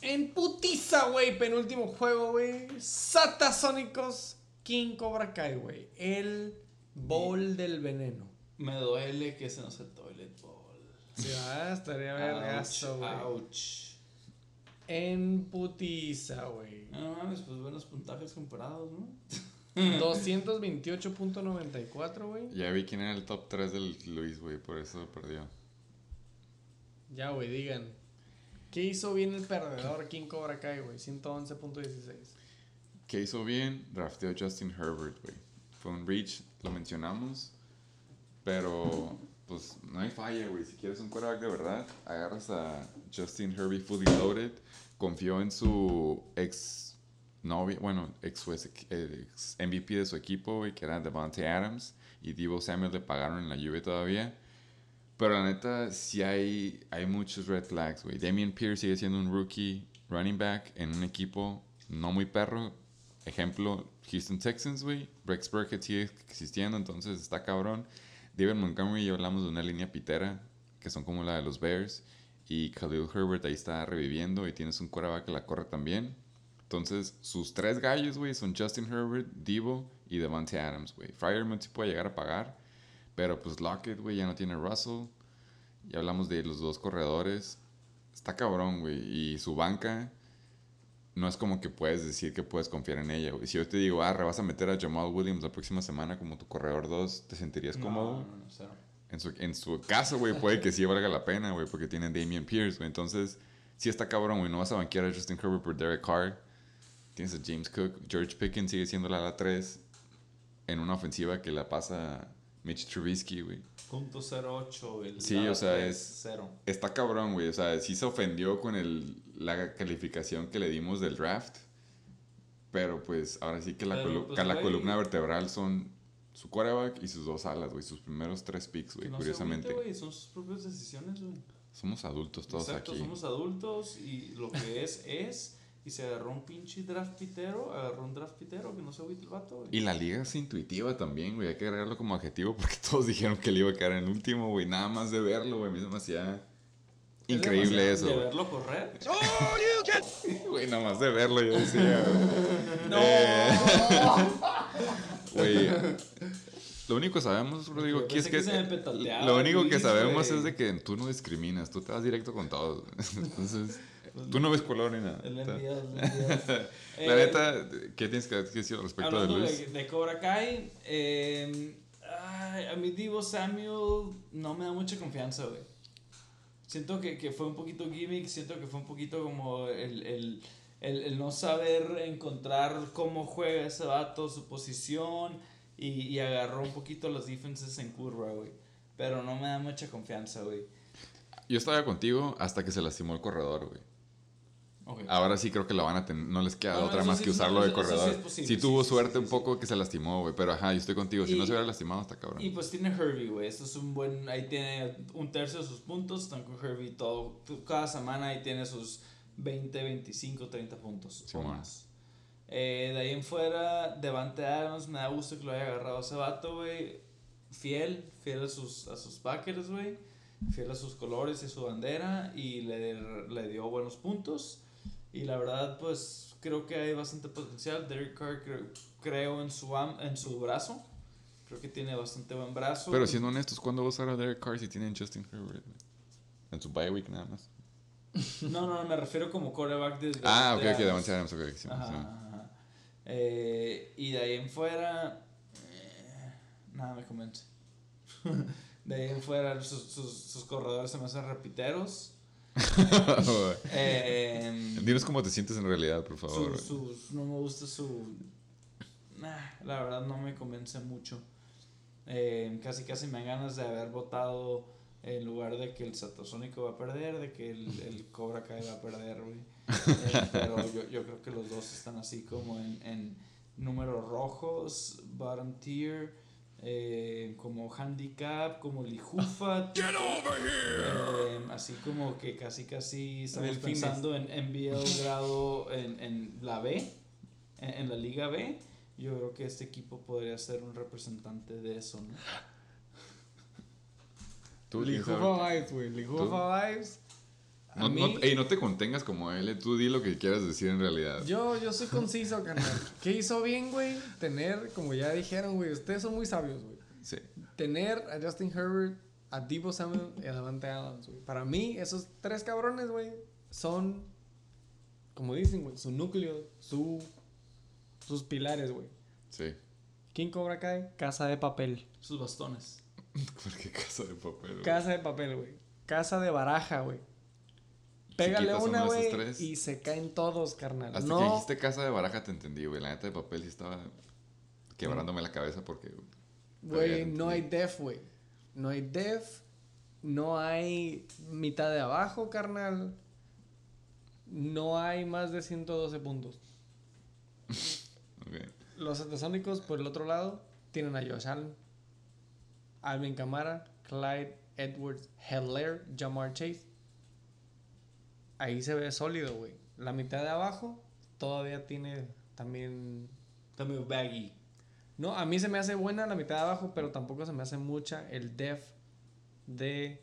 En putiza, güey. Penúltimo juego, güey. Satasónicos King Cobra Kai, güey. El bol del veneno. me duele que se nos el toilet bowl. Sí, ah, estaría vergazo, güey. Ouch. En putiza, güey. No mames, pues buenos puntajes comparados, ¿no? 228.94, güey. Ya vi quién era el top 3 del Luis, güey, por eso perdió. Ya, güey, digan. ¿Qué hizo bien el perdedor King Cobra Kai, güey? 111.16. ¿Qué hizo bien? Drafteó Justin Herbert, güey. Fue un reach, lo mencionamos. Pero, pues, no hay falla, güey. Si quieres un quarterback de verdad, agarras a Justin Herbert fully loaded. Confió en su ex novia, bueno, ex, ex, MVP de su equipo, güey, que era Devontae Adams. Y Divo Samuel le pagaron en la lluvia todavía. Pero la neta, sí hay, hay muchos red flags, güey. Damian Pierce sigue siendo un rookie running back en un equipo no muy perro. Ejemplo, Houston Texans, güey. Rex Burkhead sigue existiendo, entonces está cabrón. David Montgomery y hablamos de una línea pitera, que son como la de los Bears. Y Khalil Herbert ahí está reviviendo y tienes un quarterback que la corre también. Entonces, sus tres gallos, güey, son Justin Herbert, Devo y Devante Adams, güey. Fireman sí puede llegar a pagar, pero pues Lockett, güey, ya no tiene Russell. Ya hablamos de los dos corredores. Está cabrón, güey. Y su banca, no es como que puedes decir que puedes confiar en ella, güey. Si yo te digo, ah, vas a meter a Jamal Williams la próxima semana como tu corredor 2, ¿te sentirías cómodo? No, no, no, cero. En su, en su caso, güey, puede que sí valga la pena, güey, porque tienen Damian Pierce, güey. Entonces, sí está cabrón, güey. No vas a banquear a Justin Herbert por Derek Carr. Tienes a James Cook. George Pickens sigue siendo la ala 3 en una ofensiva que la pasa Mitch Trubisky, güey. Punto 08, el Sí, o sea, es- Cero. Está cabrón, güey. O sea, sí se ofendió con el, la calificación que le dimos del draft. Pero pues ahora sí que la, Pero, colu- pues, que la güey. columna vertebral son su quarterback y sus dos alas, güey. Sus primeros tres picks, güey, no curiosamente. güey, son sus propias decisiones, güey. Somos adultos todos Exacto, aquí. somos adultos y lo que es, es. Y se agarró un pinche draft pitero, agarró un draft pitero, que no se agüite el vato, güey. Y la liga es intuitiva también, güey. Hay que agregarlo como adjetivo porque todos dijeron que le iba a quedar en el último, güey. Nada más de verlo, güey. Me hacía Es increíble demasiado eso, De verlo correr. Güey, nada más de verlo yo decía, güey. ¡No! Eh, Güey. Lo único que sabemos, Rodrigo, aquí es que. lo único que sabemos güey. es de que tú no discriminas, tú te vas directo con todos. Entonces, tú no ves color ni nada. El enviado, el enviado. La Eh, neta, ¿qué tienes que decir al respecto de Luis? de, de Cobra Kai, eh, ay, a mí Divo Samuel no me da mucha confianza, güey. Siento que, que fue un poquito gimmick, siento que fue un poquito como el, el, el, el no saber encontrar cómo juega ese vato, su posición, y, y agarró un poquito los defenses en curva, güey. Pero no me da mucha confianza, güey. Yo estaba contigo hasta que se lastimó el corredor, güey. Ahora sí creo que la van a tener, no les queda No, otra más sí que usarlo de sí corredor. es posible, sí sí, tuvo sí, suerte sí, un sí. poco que se lastimó, güey, pero ajá, yo estoy contigo. Si Y- no se hubiera lastimado, está cabrón. Y pues tiene Herbie, güey. Esto es un buen. Ahí tiene un tercio de sus puntos. Están con Herbie todo. Cada semana ahí tiene sus 20, 25, 30 puntos Sí, o más. Eh, de ahí en fuera, Devante Adams, me da gusto que lo haya agarrado ese vato, güey. Fiel, fiel a sus, a sus backers, güey. Fiel a sus colores y su bandera. Y le, le dio buenos puntos. Y la verdad, pues creo que hay bastante potencial. Derek Carr creo, creo en, su am- en su brazo. Creo que tiene bastante buen brazo. Pero siendo honestos, ¿cuándo va a usar a Derek Carr si tienen Justin Herbert? En su bye week nada más. No, no, me refiero como coreback de... Ah, ok, de ok, Davante Adams, ok. sí, Ajá, sí. ajá. Eh, y de ahí en fuera... eh, nada me convence. de ahí en fuera sus, sus, sus corredores se me hacen repiteros. Eh, Dinos cómo te sientes en realidad, por favor. no me gusta su... Nah, la verdad no me convence mucho. Eh, casi casi me dan ganas de haber votado en lugar de que el Satasónico va a perder, de que el, el Cobra Kai va a perder, güey. Eh, pero yo, yo creo que los dos están así como en, en números rojos, bottom tier, eh, como handicap, como Lijufat. Eh, así como que casi casi estamos pensando en NBL grado en, en la B, en, en la Liga B. Yo creo que este equipo podría ser un representante de eso, ¿no? Lijufa Vibes, güey. Lijufa Vibes. No, mí, no, ey, no te contengas como él, eh, tú di lo que quieras decir en realidad. yo, yo soy conciso, carnal. ¿Qué hizo bien, güey? Tener, como ya dijeron, güey, ustedes son muy sabios, güey. Sí. Tener a Justin Herbert, a Debo Samuel y a Davante Adams, güey. Para mí, esos tres cabrones, güey, son, como dicen, güey, su núcleo, su, sus pilares, güey. Sí. ¿Quién Cobra Kai? Casa de papel. Sus bastones. ¿Por qué casa de papel? güey? Casa de papel, güey. Casa de baraja, güey. Pégale una, güey, y se caen todos, carnal. Hasta no, que dijiste casa de baraja te entendí, güey. La neta de papel sí estaba quebrándome la cabeza porque... güey, no hay def, güey. No hay def. No hay mitad de abajo, carnal. No hay más de 112 puntos. Los satasónicos, por el otro lado, tienen a Josh Allen, Alvin Kamara, Clyde Edwards, Heller, Jamar Chase. Ahí se ve sólido, güey. La mitad de abajo todavía tiene también. También baggy. No, a mí se me hace buena la mitad de abajo, pero tampoco se me hace mucha el def de.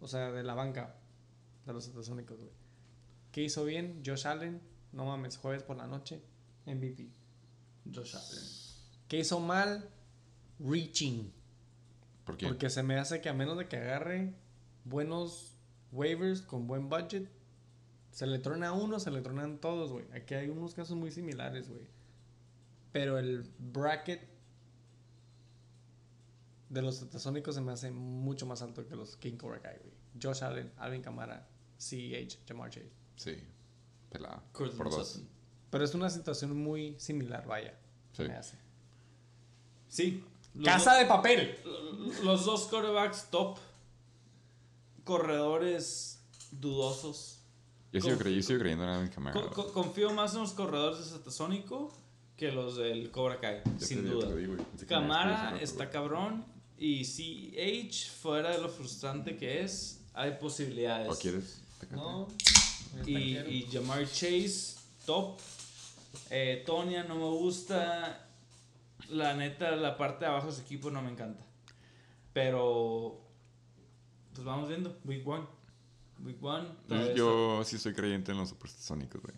O sea, de la banca de los Satasónicos, güey. ¿Qué hizo bien? Josh Allen, no mames, jueves por la noche, MVP. Josh Allen. ¿Qué hizo mal? Reaching. ¿Por qué? Porque se me hace que a menos de que agarre buenos waivers con buen budget, se le trona a uno, se le tronan todos, güey. Aquí hay unos casos muy similares, güey. Pero el bracket de los tetasónicos se me hace mucho más alto que los King Cobra Kai, güey. Josh Allen, Alvin Kamara, CEH, Jamar Chase. Sí, pelada. Por dos. Pero es una situación muy similar, vaya. se Sí. me hace. Sí. Los ¡Casa de papel! los dos quarterbacks top. Corredores dudosos. Yo sigo, Conf- cre- yo sigo creyendo en Alvin Kamara. Co- co- confío más en los corredores de Satasónico que los del Cobra Kai, Ya sin te duda. digo, Camara está cabrón y CH, fuera de lo frustrante que es, hay posibilidades. ¿O quieres? No. Y, y Jamar Chase, top. Eh, Tonya no me gusta. La neta, la parte de abajo de su equipo no me encanta. Pero, pues vamos viendo. Week one. Week one. Yo sí soy creyente en los supersónicos, güey.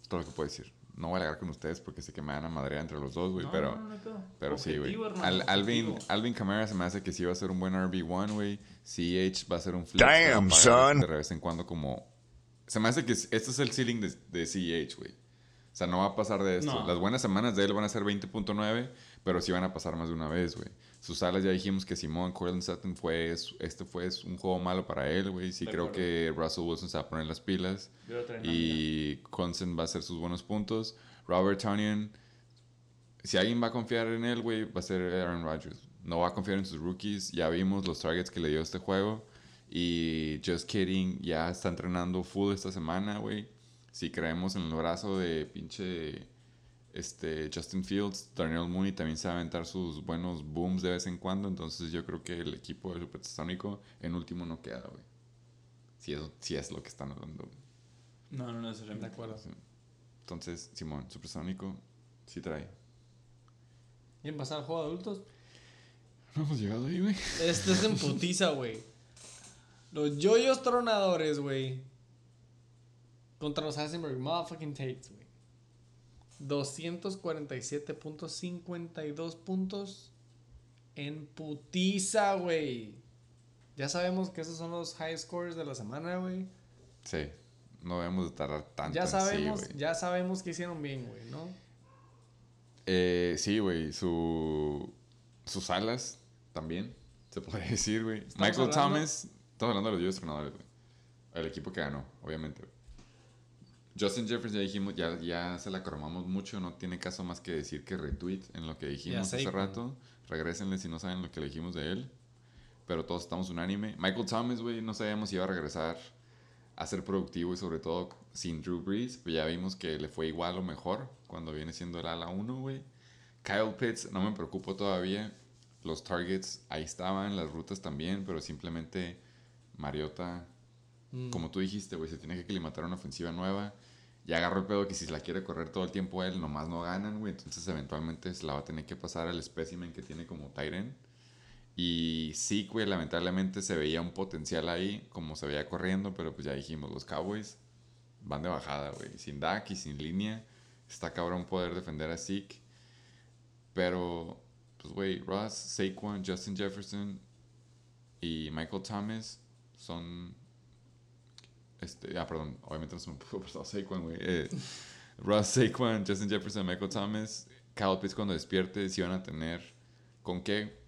Es todo lo que puedo decir. No voy a alegar con ustedes porque sé que me van a madrear entre los dos, güey, No, pero... no, no. Pero sí, güey. Al- Alvin. Alvin Kamara se me hace que sí va a ser un buen RB1, güey. CH va a ser un flex. Damn, son. De vez en cuando como... Se me hace que este es el ceiling de, de CH, güey. O sea, no va a pasar de esto. No. Las buenas semanas de él van a ser 20.9, pero sí van a pasar más de una vez, güey. Sus alas ya dijimos que Simón Cortland Sutton fue... Este fue un juego malo para él, güey. Sí De creo acuerdo. que Russell Wilson se va a poner las pilas. Y Consen va a hacer sus buenos puntos. Robert Tonyan, si alguien va a confiar en él, güey, va a ser Aaron Rodgers. No va a confiar en sus rookies. Ya vimos los targets que le dio este juego. Y Just Kidding ya está entrenando full esta semana, güey. Si creemos en el brazo de pinche este, Justin Fields, Darnell Mooney también se va a aventar sus buenos booms de vez en cuando. Entonces yo creo que el equipo de Supersónico en último no queda, güey. Si es, si es lo que están hablando. güey. No, no De necesariamente. acuerdo. Entonces, Simón, Supersónico sí trae. ¿Quieren pasar al juego de adultos? No hemos llegado ahí, güey. Este es en putiza, güey. Los yoyos tronadores, güey. Contra los Heisenberg motherfucking Tates, güey. 247.52 puntos en putiza, güey. Ya sabemos que esos son los high scores de la semana, güey. Sí. No debemos de tardar tanto Ya en sí, sabemos, ya sabemos que hicieron bien, güey, ¿no? Eh, sí, güey. Su, sus alas también, se podría decir, güey. Michael hablando- Thomas. Estamos hablando de los Dios entrenadores, güey. El equipo que ganó, obviamente, güey. Justin Jefferson, ya dijimos, ya, ya se la cromamos mucho. No tiene caso más que decir que retweet en lo que dijimos Ya hace rato. Regrésenle si no saben lo que le dijimos de él. Pero todos estamos unánime. Michael Thomas, güey, no sabíamos si iba a regresar a ser productivo y sobre todo sin Drew Brees. Pues ya vimos que le fue igual o mejor cuando viene siendo el ala 1, güey. Kyle Pitts, no me preocupo todavía. Los targets ahí estaban, las rutas también, pero simplemente Mariota, Mm. como tú dijiste, güey, se tiene que aclimatar una ofensiva nueva. Ya agarró el pedo que si la quiere correr todo el tiempo él, nomás no ganan, güey. Entonces eventualmente se la va a tener que pasar al espécimen que tiene como Tyren. Y sí, güey, lamentablemente se veía un potencial ahí, como se veía corriendo, pero pues ya dijimos, los Cowboys van de bajada, güey. Sin Dak y sin línea, está cabrón poder defender a Zeke. Pero, pues, güey, Ross, Saquon, Justin Jefferson y Michael Thomas son. Este, ah, perdón, obviamente no se me pudo pasar Saquon, güey. Eh, Ross, Saquon, Justin Jefferson, Michael Thomas, Kyle Pitts cuando despierte, sí van a tener con qué.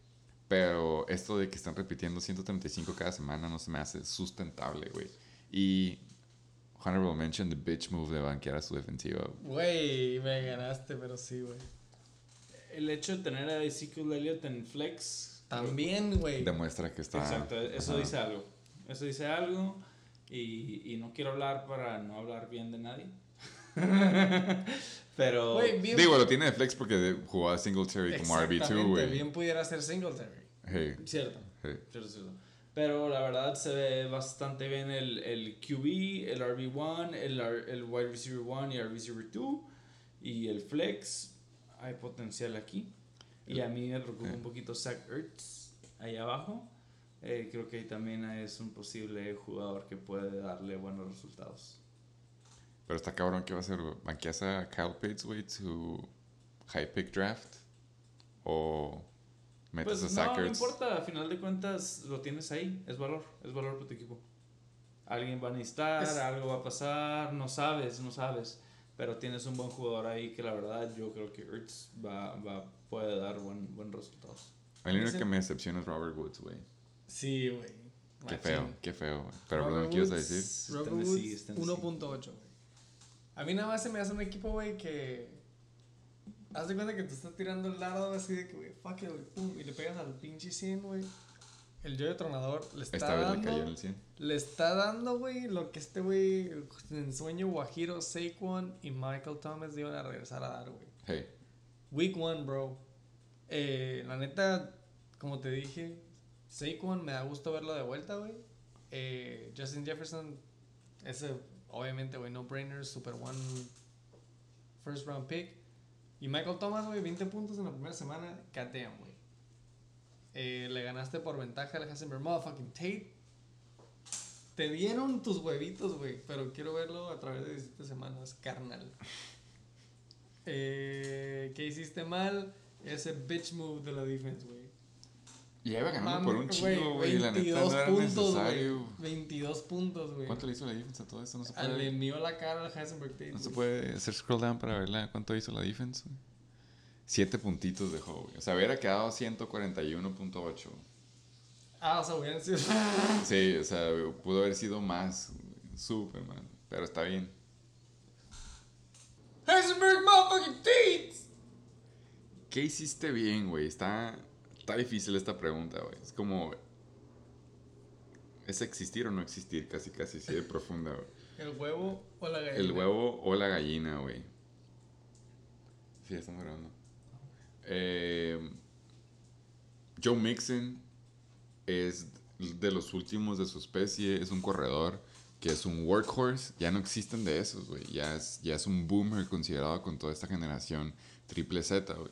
Pero esto de que están repitiendo 135 cada semana no se me hace sustentable, güey. Y honorable mention the bitch move de banquear a su defensiva. Güey, me ganaste, pero sí, güey. El hecho de tener a Ezekiel Elliott en flex. También, güey. Demuestra que está. Exacto, eso Ajá. dice algo. Eso dice algo. Y, y no quiero hablar para no hablar bien de nadie. Pero. Bien, Digo, lo tiene de flex porque de- jugó a Singletary como RB2, Exactamente, güey. Bien pudiera ser Singletary. Hey, Cierto. Sí. quiero decirlo. Pero la verdad se ve bastante bien el, el QB, el RB1, el, R- el wide receiver 1 y el receiver 2 y el flex. Hay potencial aquí. Y a mí me preocupa un poquito Zach Ertz ahí abajo. Eh, creo que ahí también es un posible jugador que puede darle buenos resultados. Pero está cabrón que va a ser. ¿Banqueas a Kyle Pitts, güey, tu high pick draft? ¿O metes Pues a no, no importa, a final de cuentas lo tienes ahí, es valor, es valor para tu equipo. Alguien va a necesitar, Es- algo va a pasar, no sabes, no sabes, pero tienes un buen jugador ahí que la verdad yo creo que Ertz va, va, puede dar buen, buen resultados. El único que me decepciona es Robert Woods, güey. Sí, güey. Qué feo, qué feo, güey. Pero, Robert perdón, ¿qué ibas a decir? Robert Woods, es Tennessee. 1.8, güey. A mí nada más se me hace un equipo, güey, que... Haz de cuenta que te estás tirando el dardo así de que, güey, fuck it, güey, pum, y le pegas al pinche 100, güey. El yo de tronador le está Esta vez le dando... cayó en el 100. Le está dando, güey, lo que este güey en sueño Guajiro, Saquon y Michael Thomas iban a regresar a dar, güey. Hey, Week one, bro. Eh, la neta, como te dije, Saquon me da gusto verlo de vuelta, güey. Eh, Justin Jefferson, ese, obviamente, güey, no brainer, super one first round pick. Y Michael Thomas, güey, 20 puntos en la primera semana, catean, güey. Eh, le ganaste por ventaja al Hassenberg Motherfucking Tate. Te dieron tus huevitos, güey, pero quiero verlo a través de 17 semanas, carnal. Eh, ¿Qué hiciste mal? Ese bitch move de la defense, güey. Ya iba ganando por un chingo, güey. La neta 22 no era puntos, necesario. güey. 22 puntos, güey. ¿Cuánto le hizo la defense a todo esto? No se Ah, Le puede, envió la cara al Heisenberg Tate. no se puede hacer scroll down para ver la- cuánto hizo la defense. Siete puntitos dejó, güey. O sea, hubiera quedado 141.8. Ah, o sea, hubieran sido. Sí, o sea, pudo haber sido más. güey. Súper, man. Pero está bien. Heisenberg motherfucking Tate. ¿Qué hiciste bien, güey? Está, está difícil esta pregunta, güey. Es como... ¿Es existir o no existir? Casi, casi, sí, de profunda, güey. ¿El huevo o la gallina? El huevo o la gallina, güey. Sí, estamos grabando. Eh, Joe Mixon es de los últimos de su especie. Es un corredor que es un workhorse. Ya no existen de esos, güey. Ya es, ya es un boomer considerado con toda esta generación triple Z, güey.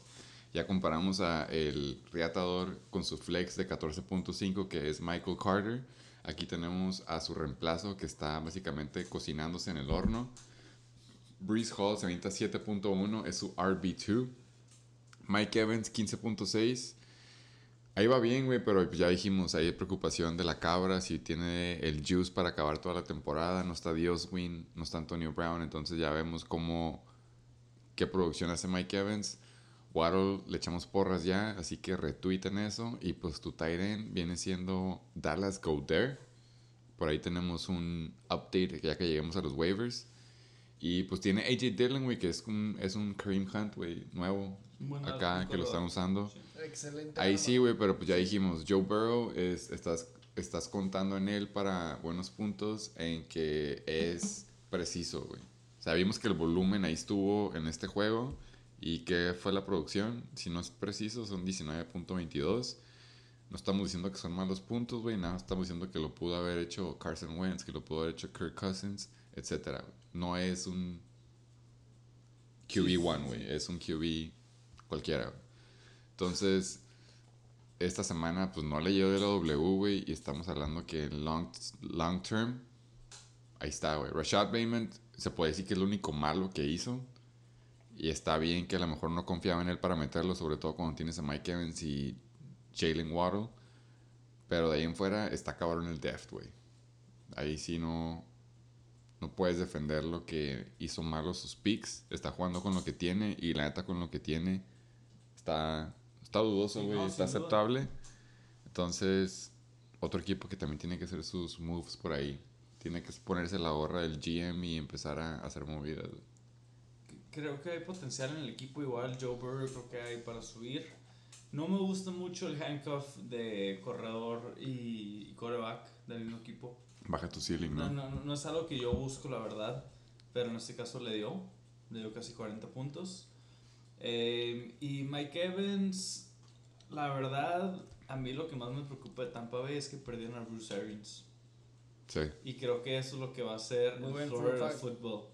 Ya comparamos a el reatador con su flex de 14.5 que es Michael Carter. Aquí tenemos a su reemplazo que está básicamente cocinándose en el horno. Breeze Hall se avienta 7.1, es su RB2. Mike Evans 15.6. Ahí va bien, güey, pero ya dijimos, hay preocupación de la cabra, si tiene el juice para acabar toda la temporada. No está Dioswin, no está Antonio Brown, entonces ya vemos cómo, qué producción hace Mike Evans. Waddle le echamos porras ya, así que retuiten eso. Y pues tu tight end viene siendo Dallas Go There. Por ahí tenemos un update ya que lleguemos a los waivers. Y pues tiene AJ Dillon, güey, que es un, es un Kareem Hunt, güey, nuevo. Buen acá, que lo están usando. Excelente. Ahí sí, güey, pero pues ya dijimos, Joe Burrow, es, estás, estás contando en él para buenos puntos en que es preciso, güey. Vimos que el volumen ahí estuvo en este juego y que fue la producción. Si no es preciso, son 19.22. No estamos diciendo que son malos puntos, güey, nada, estamos diciendo que lo pudo haber hecho Carson Wentz, que lo pudo haber hecho Kirk Cousins, etc. No es un QB1, güey, es un QB cualquiera. Entonces, esta semana pues no le de la W, güey, y estamos hablando que en long, long term, ahí está, güey. Rashad Bateman se puede decir que es lo único malo que hizo. Y está bien que a lo mejor no confiaba en él para meterlo, sobre todo cuando tienes a Mike Evans y Jalen Waddle. Pero de ahí en fuera está cabrón el deft, güey. Ahí sí no, no puedes defender lo que hizo malo sus picks. Está jugando con lo que tiene y la neta con lo que tiene está, está dudoso, güey. no, está duda. aceptable. Entonces, otro equipo que también tiene que hacer sus moves por ahí. Tiene que ponerse la gorra del GM y empezar a hacer movidas. güey. Creo que hay potencial en el equipo igual. Joe Burrow creo que hay para subir. No me gusta mucho el handcuff de corredor y, y quarterback del mismo equipo. Baja tu ceiling, No, ¿no? no, no es algo que yo busco, la verdad. Pero en este caso le dio. Le dio casi 40 puntos. Eh, y Mike Evans, la verdad, A mí lo que más me preocupa de Tampa Bay es que perdieron a Bruce Arians. Sí. Y creo que eso es lo que va a hacer Muy el Florida. Football.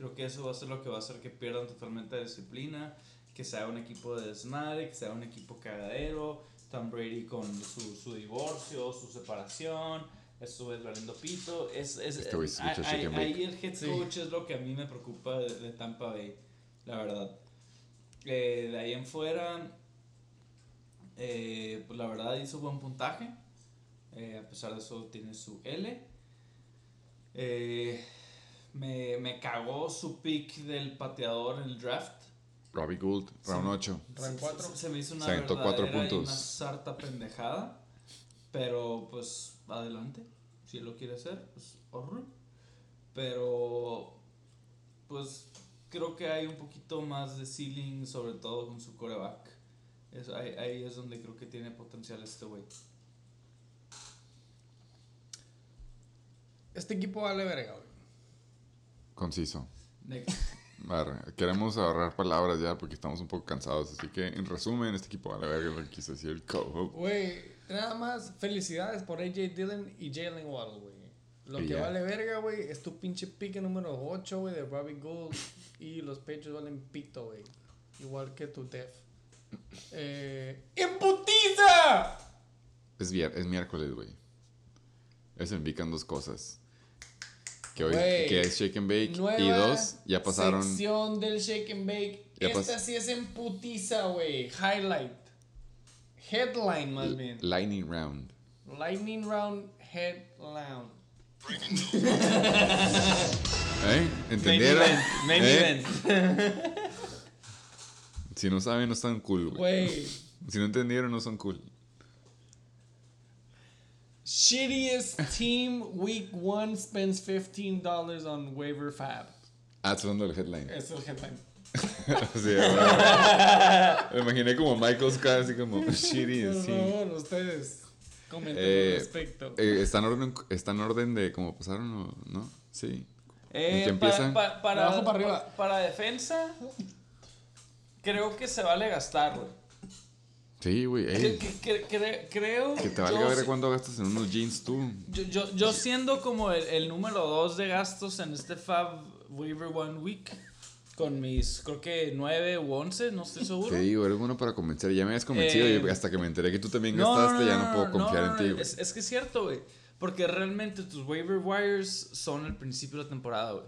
Creo que eso va a ser lo que va a hacer que pierdan totalmente la disciplina, que sea un equipo de desmadre, que sea un equipo cagadero, Tom Brady con su, su divorcio, su separación, esto vez valiendo pito. Es, es, Este se escucha ahí, el head Sí. coach es lo que a mí me preocupa de, de Tampa Bay, la verdad. Eh, de ahí en fuera, eh, pues la verdad hizo buen puntaje. Eh, a pesar de eso tiene su L. Eh, me, me cagó su pick del pateador en el draft. Robbie Gould, round 8. Round Se- 4. Se, se me hizo una Se verdadera y una sarta pendejada. Pero pues adelante. Si él lo quiere hacer, pues horror. Pero pues creo que hay un poquito más de ceiling, sobre todo con su coreback. Ahí, ahí es donde creo que tiene potencial este güey. Este equipo vale verga, güey. Conciso. Next. Queremos ahorrar palabras ya porque estamos un poco cansados. Así que, en resumen, este equipo vale verga lo que quiso decir el co Güey, nada más felicidades por AJ Dillon y Jalen Waddle, güey. Lo Y que ya. vale verga, güey, es tu pinche pique número 8, güey, de Robbie Gould. y los pechos valen pito, güey. Igual que tu def. Eh, ¡Imputiza! Es, es miércoles, güey. Es en Vican dos cosas. Que hoy que es Shake and Bake. Nueva y dos, ya pasaron. Sección del Shake and Bake. Esta sí es en putiza, güey. Highlight. Headline, más bien. Lightning Round. Lightning Round Headline. ¿Eh? ¿Entendieron? Main ¿Eh? event. Si no saben, no están cool. Güey. Si no entendieron, no son cool. Shittiest team week one spends $15 on waiver fab. Ah, estoy hablando del headline. Es el headline. Sí. Me imaginé como Michael Scott, así como shitty, Por sí. favor, ustedes comenten Eh, al respecto. Eh, ¿está, en orden, ¿Está en orden de cómo pasaron o no? Sí. Eh, ¿En qué para, pa- para, para arriba. pa- para defensa, creo que se vale gastar, güey. Sí, güey. Que- que- cre- creo. Que te valga ver cuánto gastas en unos jeans tú. Yo, yo, yo siendo como el, el número 2 de gastos en este Fab Waiver One Week, con mis, creo que 9 u 11, no estoy seguro. Te digo, eres bueno para convencer. Ya me habías convencido Eh, y hasta que me enteré que tú también No, gastaste, ya no puedo confiar en ti, güey. Es, es que es cierto, güey. Porque realmente tus waiver wires son el principio de la temporada, güey.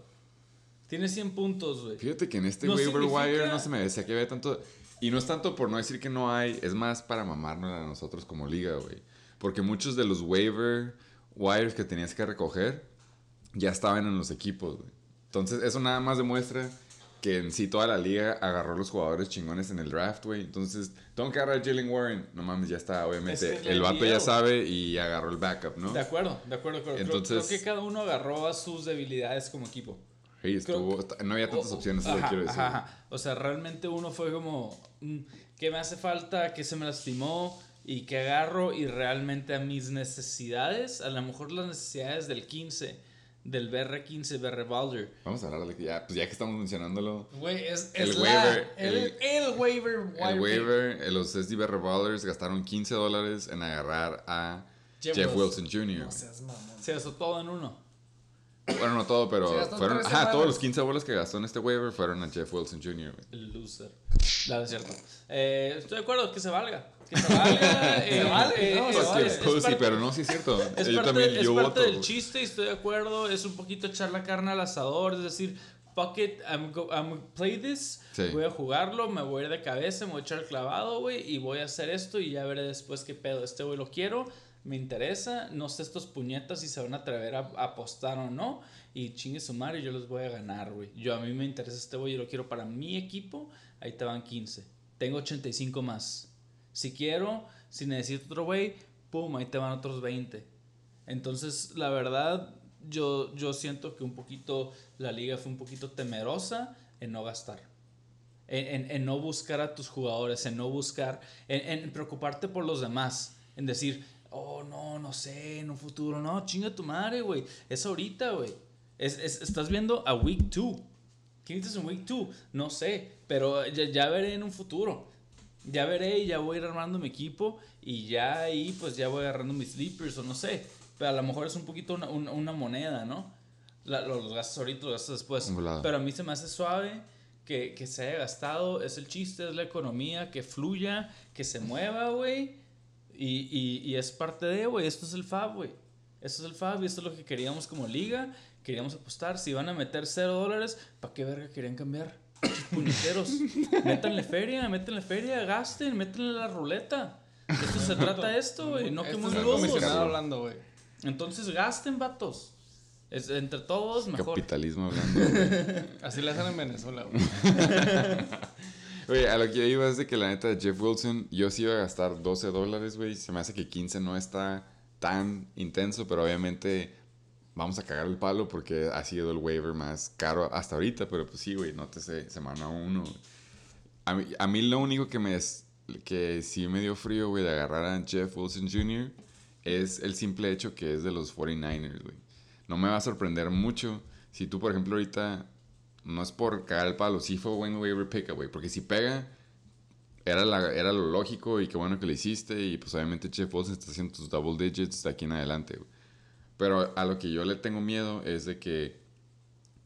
Tienes 100 puntos, güey. Fíjate que en este No waiver significa- wire no se me decía que había tanto. Y no es tanto por no decir que no hay, es más para mamarnos a nosotros como liga, güey. Porque muchos de los waiver wires que tenías que recoger ya estaban en los equipos, güey. Entonces, eso nada más demuestra que en sí toda la liga agarró los jugadores chingones en el draft, güey. Entonces, tengo que agarrar a Jalen Warren. No mames, ya está, obviamente. Es que el vato ya sabe y agarró el backup, ¿no? De acuerdo, de acuerdo, de acuerdo. Creo- Entonces- creo, que cada uno agarró a sus debilidades como equipo. Sí, estuvo- creo no había tantas O- opciones, eso ajá, lo quiero decir. ajá, ajá. O sea, realmente uno fue como, mm, ¿qué me hace falta? ¿Qué se me lastimó? Y que agarro y realmente a mis necesidades, a lo mejor las necesidades del 15, del BR15, BR Boulder. Vamos a hablar de que ya, pues ya que estamos mencionándolo. Güey, es, el es la- waiver, el, el- el waiver El waiver, eh, los SDB Revolvers gastaron 15 dólares en agarrar a Jeff Jeff, Wilson. Wilson Jr. No seas mamón. Se gastó todo en uno. Bueno, no todo, pero fueron. Ajá, semanas. todos los 15 bolas que gastó en este waiver fueron a Jeff Wilson Jr. güey. El loser. No, es cierto. Eh, estoy de acuerdo, que se valga. Que se valga. eh, Se vale, ¿no? eh, Se Pues vale. es parte- pero no, sí es cierto. Es yo parte, también, es yo parte voto. del chiste y estoy de acuerdo. Es un poquito echar la carne al asador. Es decir, fuck it, I'm, go- I'm play this. Sí. Voy a jugarlo, me voy a ir de cabeza, me voy a echar el clavado, güey. Y voy a hacer esto y ya veré después qué pedo. Este güey lo quiero, me interesa. No sé estos puñetas si se van a atrever a, apostar o no. Y chingue su madre, yo los voy a ganar, güey. Yo a mí me interesa este güey, yo lo quiero para mi equipo. Ahí te van 15. Tengo 85 más. Si quiero, si necesito otro güey, pum, ahí te van otros 20. Entonces, la verdad, yo, yo siento que un poquito la liga fue un poquito temerosa en no gastar. En, en- no buscar a tus jugadores, en no buscar, en preocuparte por los demás, en decir, oh, no, no sé, en un futuro, no, chinga tu madre, güey, es ahorita, güey. Es, es- estás viendo a Week 2. ¿Qué necesitas en Week 2? No sé, pero ya, ya veré en un futuro. Ya veré y ya voy a ir armando mi equipo y ya ahí pues ya voy agarrando mis sleepers o no sé. Pero a lo mejor es un poquito una, una- una moneda, ¿no? La- los, los gastos ahorita, los gastos después. Pero a mí se me hace suave que, que se haya gastado. Es el chiste, es la economía, que fluya, que se mueva, güey. Y, y, y es parte de, güey. Esto es el FAB, güey. Esto es el FAB y esto es lo que queríamos como liga. Queríamos apostar. Si van a meter cero dólares, ¿para qué verga querían cambiar? Puñeteros. métanle feria, métanle feria, gasten, métanle la ruleta. Esto se trata esto, güey. No que Este muy bobos. comisionado hablando, güey. Entonces gasten, vatos. Es, entre todos, mejor. Capitalismo hablando. Así le hacen en Venezuela, güey. Oye, a lo que yo iba es de que la neta de Jeff Wilson, yo sí iba a gastar 12 dólares, güey. Se me hace que 15 no está tan intenso, pero obviamente vamos a cagar el palo porque ha sido el waiver más caro hasta ahorita. Pero pues sí, güey, nótese semana uno. güey. A mí, a mí lo único que me que sí me dio frío, güey, de agarrar a Jeff Wilson Jr. es el simple hecho que es de los 49ers, güey. No me va a sorprender mucho si tú, por ejemplo, ahorita no es por cagar el palo, sí fue buen waiver pickup, güey. Porque si pega, era, la, era lo lógico y qué bueno que lo hiciste. Y pues obviamente Jeff Wilson está haciendo tus double digits de aquí en adelante, güey. Pero a lo que yo le tengo miedo es de que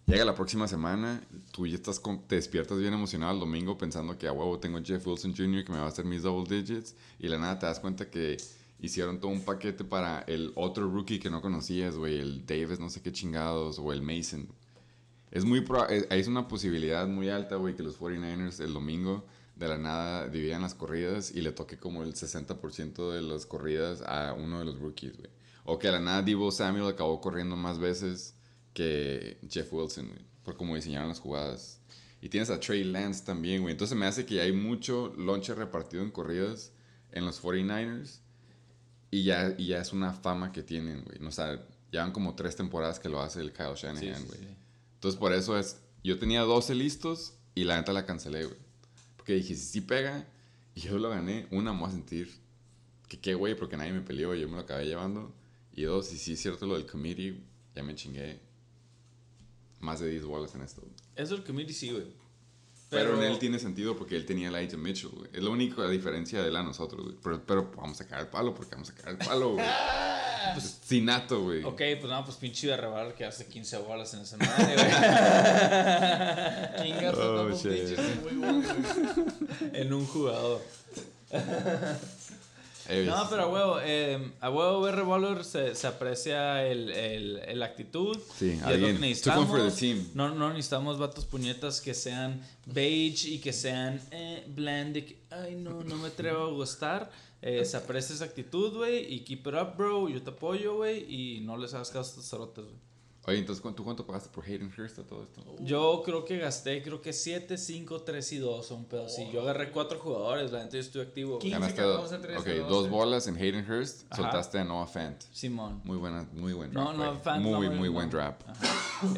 llega la próxima semana, tú ya estás con- te despiertas bien emocionado el domingo pensando que a huevo tengo Jeff Wilson Jr. que me va a hacer mis double digits. Y la nada te das cuenta que hicieron todo un paquete para el otro rookie que no conocías, güey. El Davis, no sé qué chingados, o el Mason. Es muy proba- es, es una posibilidad muy alta, güey, que los 49ers el domingo de la nada dividan las corridas y le toque como el 60% de las corridas a uno de los rookies, güey. O que a la nada Divo Samuel acabó corriendo más veces que Jeff Wilson, güey, por cómo diseñaron las jugadas. Y tienes a Trey Lance también, güey. Entonces me hace que hay mucho lonche repartido en corridas en los 49ers. Y ya, y ya es una fama que tienen, güey. O sea, llevan como tres temporadas que lo hace el Kyle Sí, Shanahan, sí, güey. sí. Entonces por eso es, yo tenía 12 listos y la neta la cancelé, güey. Porque dije, si sí pega y yo lo gané, una me voy a sentir que qué güey, porque nadie me peleó y yo me lo acabé llevando. Y dos, si sí es cierto lo del committee, ya me chingué más de 10 bolas en esto. Eso el committee sí, güey. Pero, en él tiene sentido porque él tenía la Elijah Mitchell, güey. Es la única diferencia de él a nosotros, güey. Pero, pero vamos a caer el palo porque vamos a caer el palo, güey. pues, sinato, güey. Ok, pues no, pues pinche de rebalar que hace 15 bolas en esa madre, güey. Kingas Oh, en un jugador. No, pero a huevo, eh, a huevo ver Revolver se, se aprecia el, el, el actitud. Sí, y es lo que one for the necesitamos. team. No, no necesitamos vatos puñetas que sean beige y que sean eh, bland. de que, Ay, no, no me atrevo a gustar. Eh, se aprecia esa actitud, güey. Y keep it up, bro. Yo te apoyo, güey. Y no les hagas caso a estos cerotes, güey. Oye, entonces, ¿cuánto, cuánto pagaste por Hayden Hurst a todo esto? Yo creo que gasté, creo que 7, 5, 3 y 2 o un pedo así. Yo agarré cuatro jugadores, la neta yo estoy activo. güey. 15, Ganaste 14, 13, ok, 12. dos bolas en Hayden Hurst, Ajá. soltaste a Noah Fant. Simón. Muy buena, muy buen No, draft. Noah güey. Fant, muy, no, muy no. buen draft.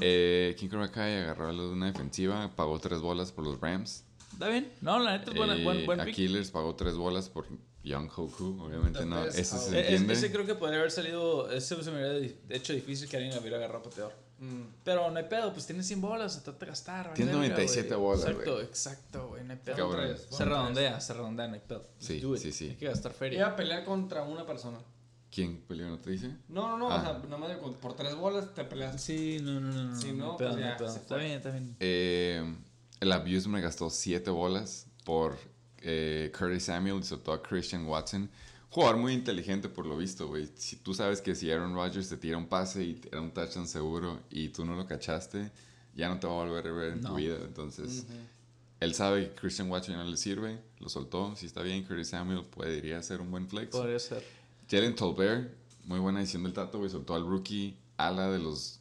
Eh, King Karakai agarró de una defensiva, pagó tres bolas por los Rams. ¿Está bien? No, la neta es buena, Eh, buen, buen a pick. Killers pagó tres bolas por Young Hoku, obviamente no, out. se Eh, es- entiende. ese creo que podría haber salido, ese se me hubiera hecho difícil que alguien lo hubiera agarrado pateador. Mm. Pero no hay pedo, pues tiene 100 bolas, se trata de gastar. Tiene verga, 97 güey. bolas, Exacto, güey. exacto, güey, no hay pedo. Cabrón. Se redondea, se redondea, no hay pedo. Sí, sí, sí. Hay que gastar Iba feria. a pelear contra una persona. ¿Quién peleó, no te dice? No, no, no, Ah. o sea, nada más por tres bolas te peleas. Sí, no, no, no, no. Si no, no, pedo, pues no ya, pedo. se Está bien, está bien. Eh, el Abuse me gastó 7 bolas por eh, Curtis Samuel y sobre todo a Christian Watson. Jugador muy inteligente por lo visto, güey. Si tú sabes que si Aaron Rodgers te tira un pase y te da un touchdown seguro y tú no lo cachaste, ya no te va a volver a ver en No. tu vida. Entonces, él sabe que Christian Watson ya no le sirve, lo soltó. Si está bien, Curtis Samuel podría ser un buen flex. Podría ser. Jalen Tolbert, muy buena edición del Tato, güey. Soltó al rookie ala de los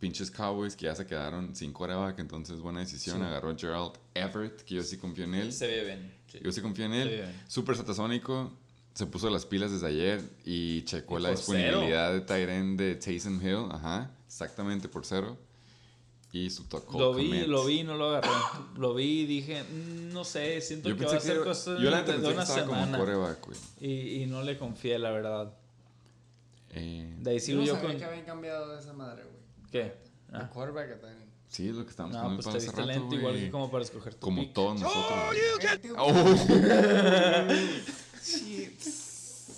pinches Cowboys que ya se quedaron sin quarterback. Entonces, buena decisión. Sí. Agarró a Gerald Everett, que yo sí confío en él. Se ve bien. sí. Yo sí confío en él. Súper satasónico. Se puso las pilas desde ayer y checó Y la disponibilidad de Tyren de Taysom Hill. Ajá, exactamente por cero. Y su tocó. Lo vi, lo vi, no lo agarré. Lo vi y dije, mm, no sé, siento Yo que va a ser era- cosa yo la de una estaba como semana. quarterback, güey. Y, y no le confié, la verdad. Eh, De ahí Yo sigo no yo con. que habían cambiado de esa madre, güey. ¿Qué? El Ah. quarterback a Tyrion. Sí, es lo que estábamos No, el pues pan te hace viste rato, lento igual que como para escoger tu Como pick. todos nosotros. güey.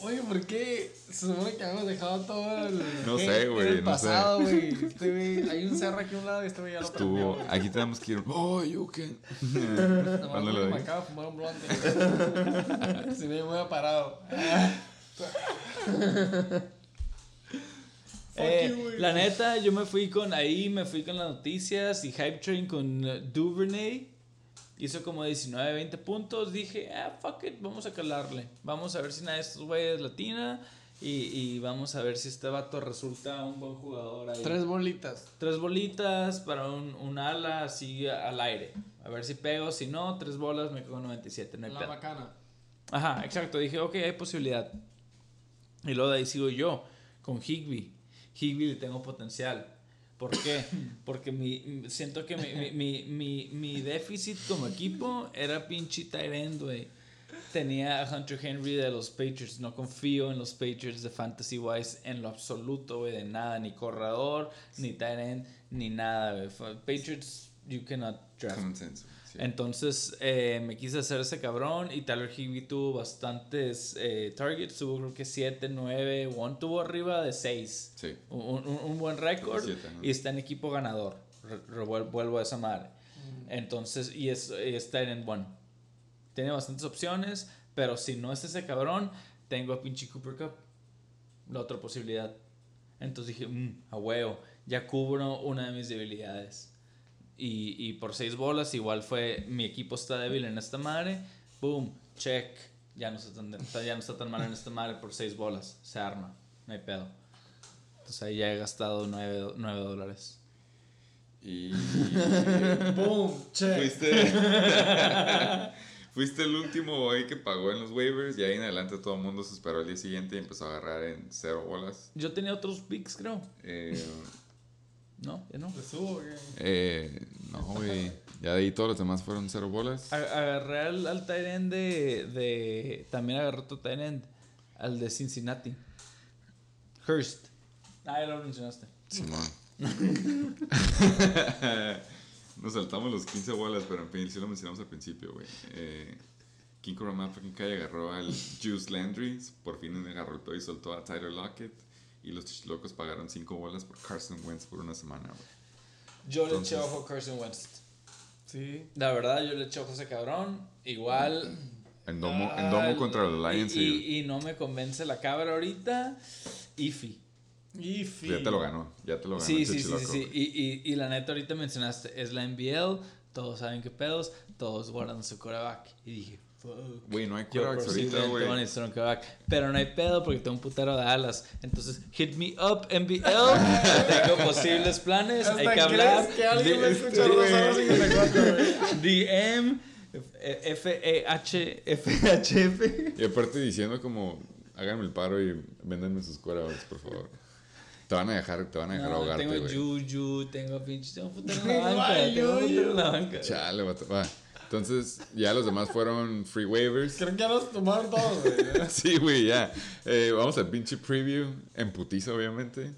Oye, ¿por qué? Se supone que habíamos dejado todo el. No sé, güey, el no sé. pasado, güey. Este. Hay un cerro aquí a un lado y este güey ya lo Estuvo. prendió. Aquí tenemos que ir. Oh, you can. Nomás ¿Cuándo porque lo me doy? acabo de fumar un blonde. si me hubiera parado. Eh, la neta, yo me fui con ahí, me fui con las noticias y Hype Train con eh, Duvernay. Hizo como 19, 20 puntos. Dije, ah, fuck it, vamos a calarle. Vamos a ver si nadie de estos güeyes latina. Y, y vamos a ver si este vato resulta un buen jugador ahí. Tres bolitas. Tres bolitas para un, un ala así al aire. A ver si pego. Si no, tres bolas me quedo 97. No hay La pedo. bacana. Ajá, exacto. Dije, ok, hay posibilidad. Y luego de ahí sigo yo con Higby. Higby tengo potencial. ¿Por qué? Porque mi, siento que mi, mi, mi, mi, déficit como equipo era pinche tight end, güey. Tenía a Hunter Henry de los Patriots. No confío en los Patriots de Fantasy Wise en lo absoluto, güey. De nada. Ni corredor, ni tight end, ni nada, güey. Patriots, you cannot draft. Common sense. Sí. Entonces eh, me quise hacer ese cabrón y Tyler Higby tuvo bastantes eh, targets, tuvo creo que 7, 9, One tuvo arriba de 6. Sí. Un, un- un buen récord ¿no? y está en equipo ganador. Re- revuel- vuelvo a esa madre. Entonces, y, es, y está en one. Tiene bastantes opciones, pero si no es ese cabrón, tengo a pinche Cooper Cup. La otra posibilidad. Entonces dije, "Mm, a huevo, ya cubro una de mis debilidades. Y, y por seis bolas, igual fue, mi equipo está débil en esta madre. Boom, check. Ya no, está tan, ya no está tan mal en esta madre por seis bolas. Se arma, no hay pedo. Entonces ahí ya he gastado nueve, nueve dólares. Y. Boom, check. Fuiste. Fuiste el último güey que pagó en los waivers y ahí en adelante todo el mundo se esperó al día siguiente y empezó a agarrar en cero bolas. Yo tenía otros picks, creo. Eh, No, ya no. ¿Te subo, güey? eh, no, güey. Ya de ahí todos los demás fueron cero bolas. A- Agarré al, al tight end de, de. También agarré otro tight end. Al de Cincinnati. Hurst. Ah, ya lo mencionaste. Simón. Nos saltamos los 15 bolas, pero en fin, sí lo mencionamos al principio, güey. Eh, King Kurama fucking Kai agarró al Juice Landry, por fin agarró el pedo y soltó a Tyler Lockett. Y los locos pagaron 5 bolas por Carson Wentz por una semana, güey. Yo le Entonces- eché ojo a Carson Wentz. Sí. La verdad, yo le eché ojo a ese cabrón. Igual. En domo, en domo contra los Lions y, y, y, no me convence la cabra ahorita. Iffy. Y pues ya te lo ganó, ya te lo ganó. Sí, sí, sí, sí, sí. Y, y, y la neta, ahorita mencionaste, es la NBL, todos saben qué pedos, todos guardan su coreback. Y dije, fuck. Güey, no hay quarterbacks ahorita, güey. pero no hay pedo porque tengo un putero de alas. Entonces, hit me up, NBL. tengo posibles planes, hay que hablar. que alguien va a De- escuchar dos horas 54, güey? DM, F-E-H, F-H-F. Y aparte diciendo como, háganme el paro y véndanme sus quarterbacks, por favor. Te van a dejar, te van a dejar No, ahogarte, tengo. Juju, tengo pinche, tengo un putero en la banca, tengo un putero en la banca. Chale, va. Entonces, ya los demás fueron free waivers. Creo que ya los tomaron todos, güey. Sí, güey, ya. Eh, vamos al pinche preview. En putiza, obviamente.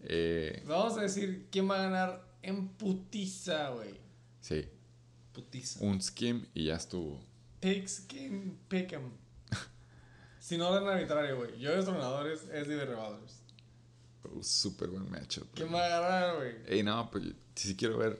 Eh, Vamos a decir quién va a ganar en putiza, güey. sí, Putiza. un skim y ya estuvo. Picks, quién pick 'em. Sin orden arbitrario, güey. Yo de entrenadores es de Revolvers. Oh, Súper buen matchup. ¿Quién va a ganar, güey? Ey, no, pues sí quiero ver.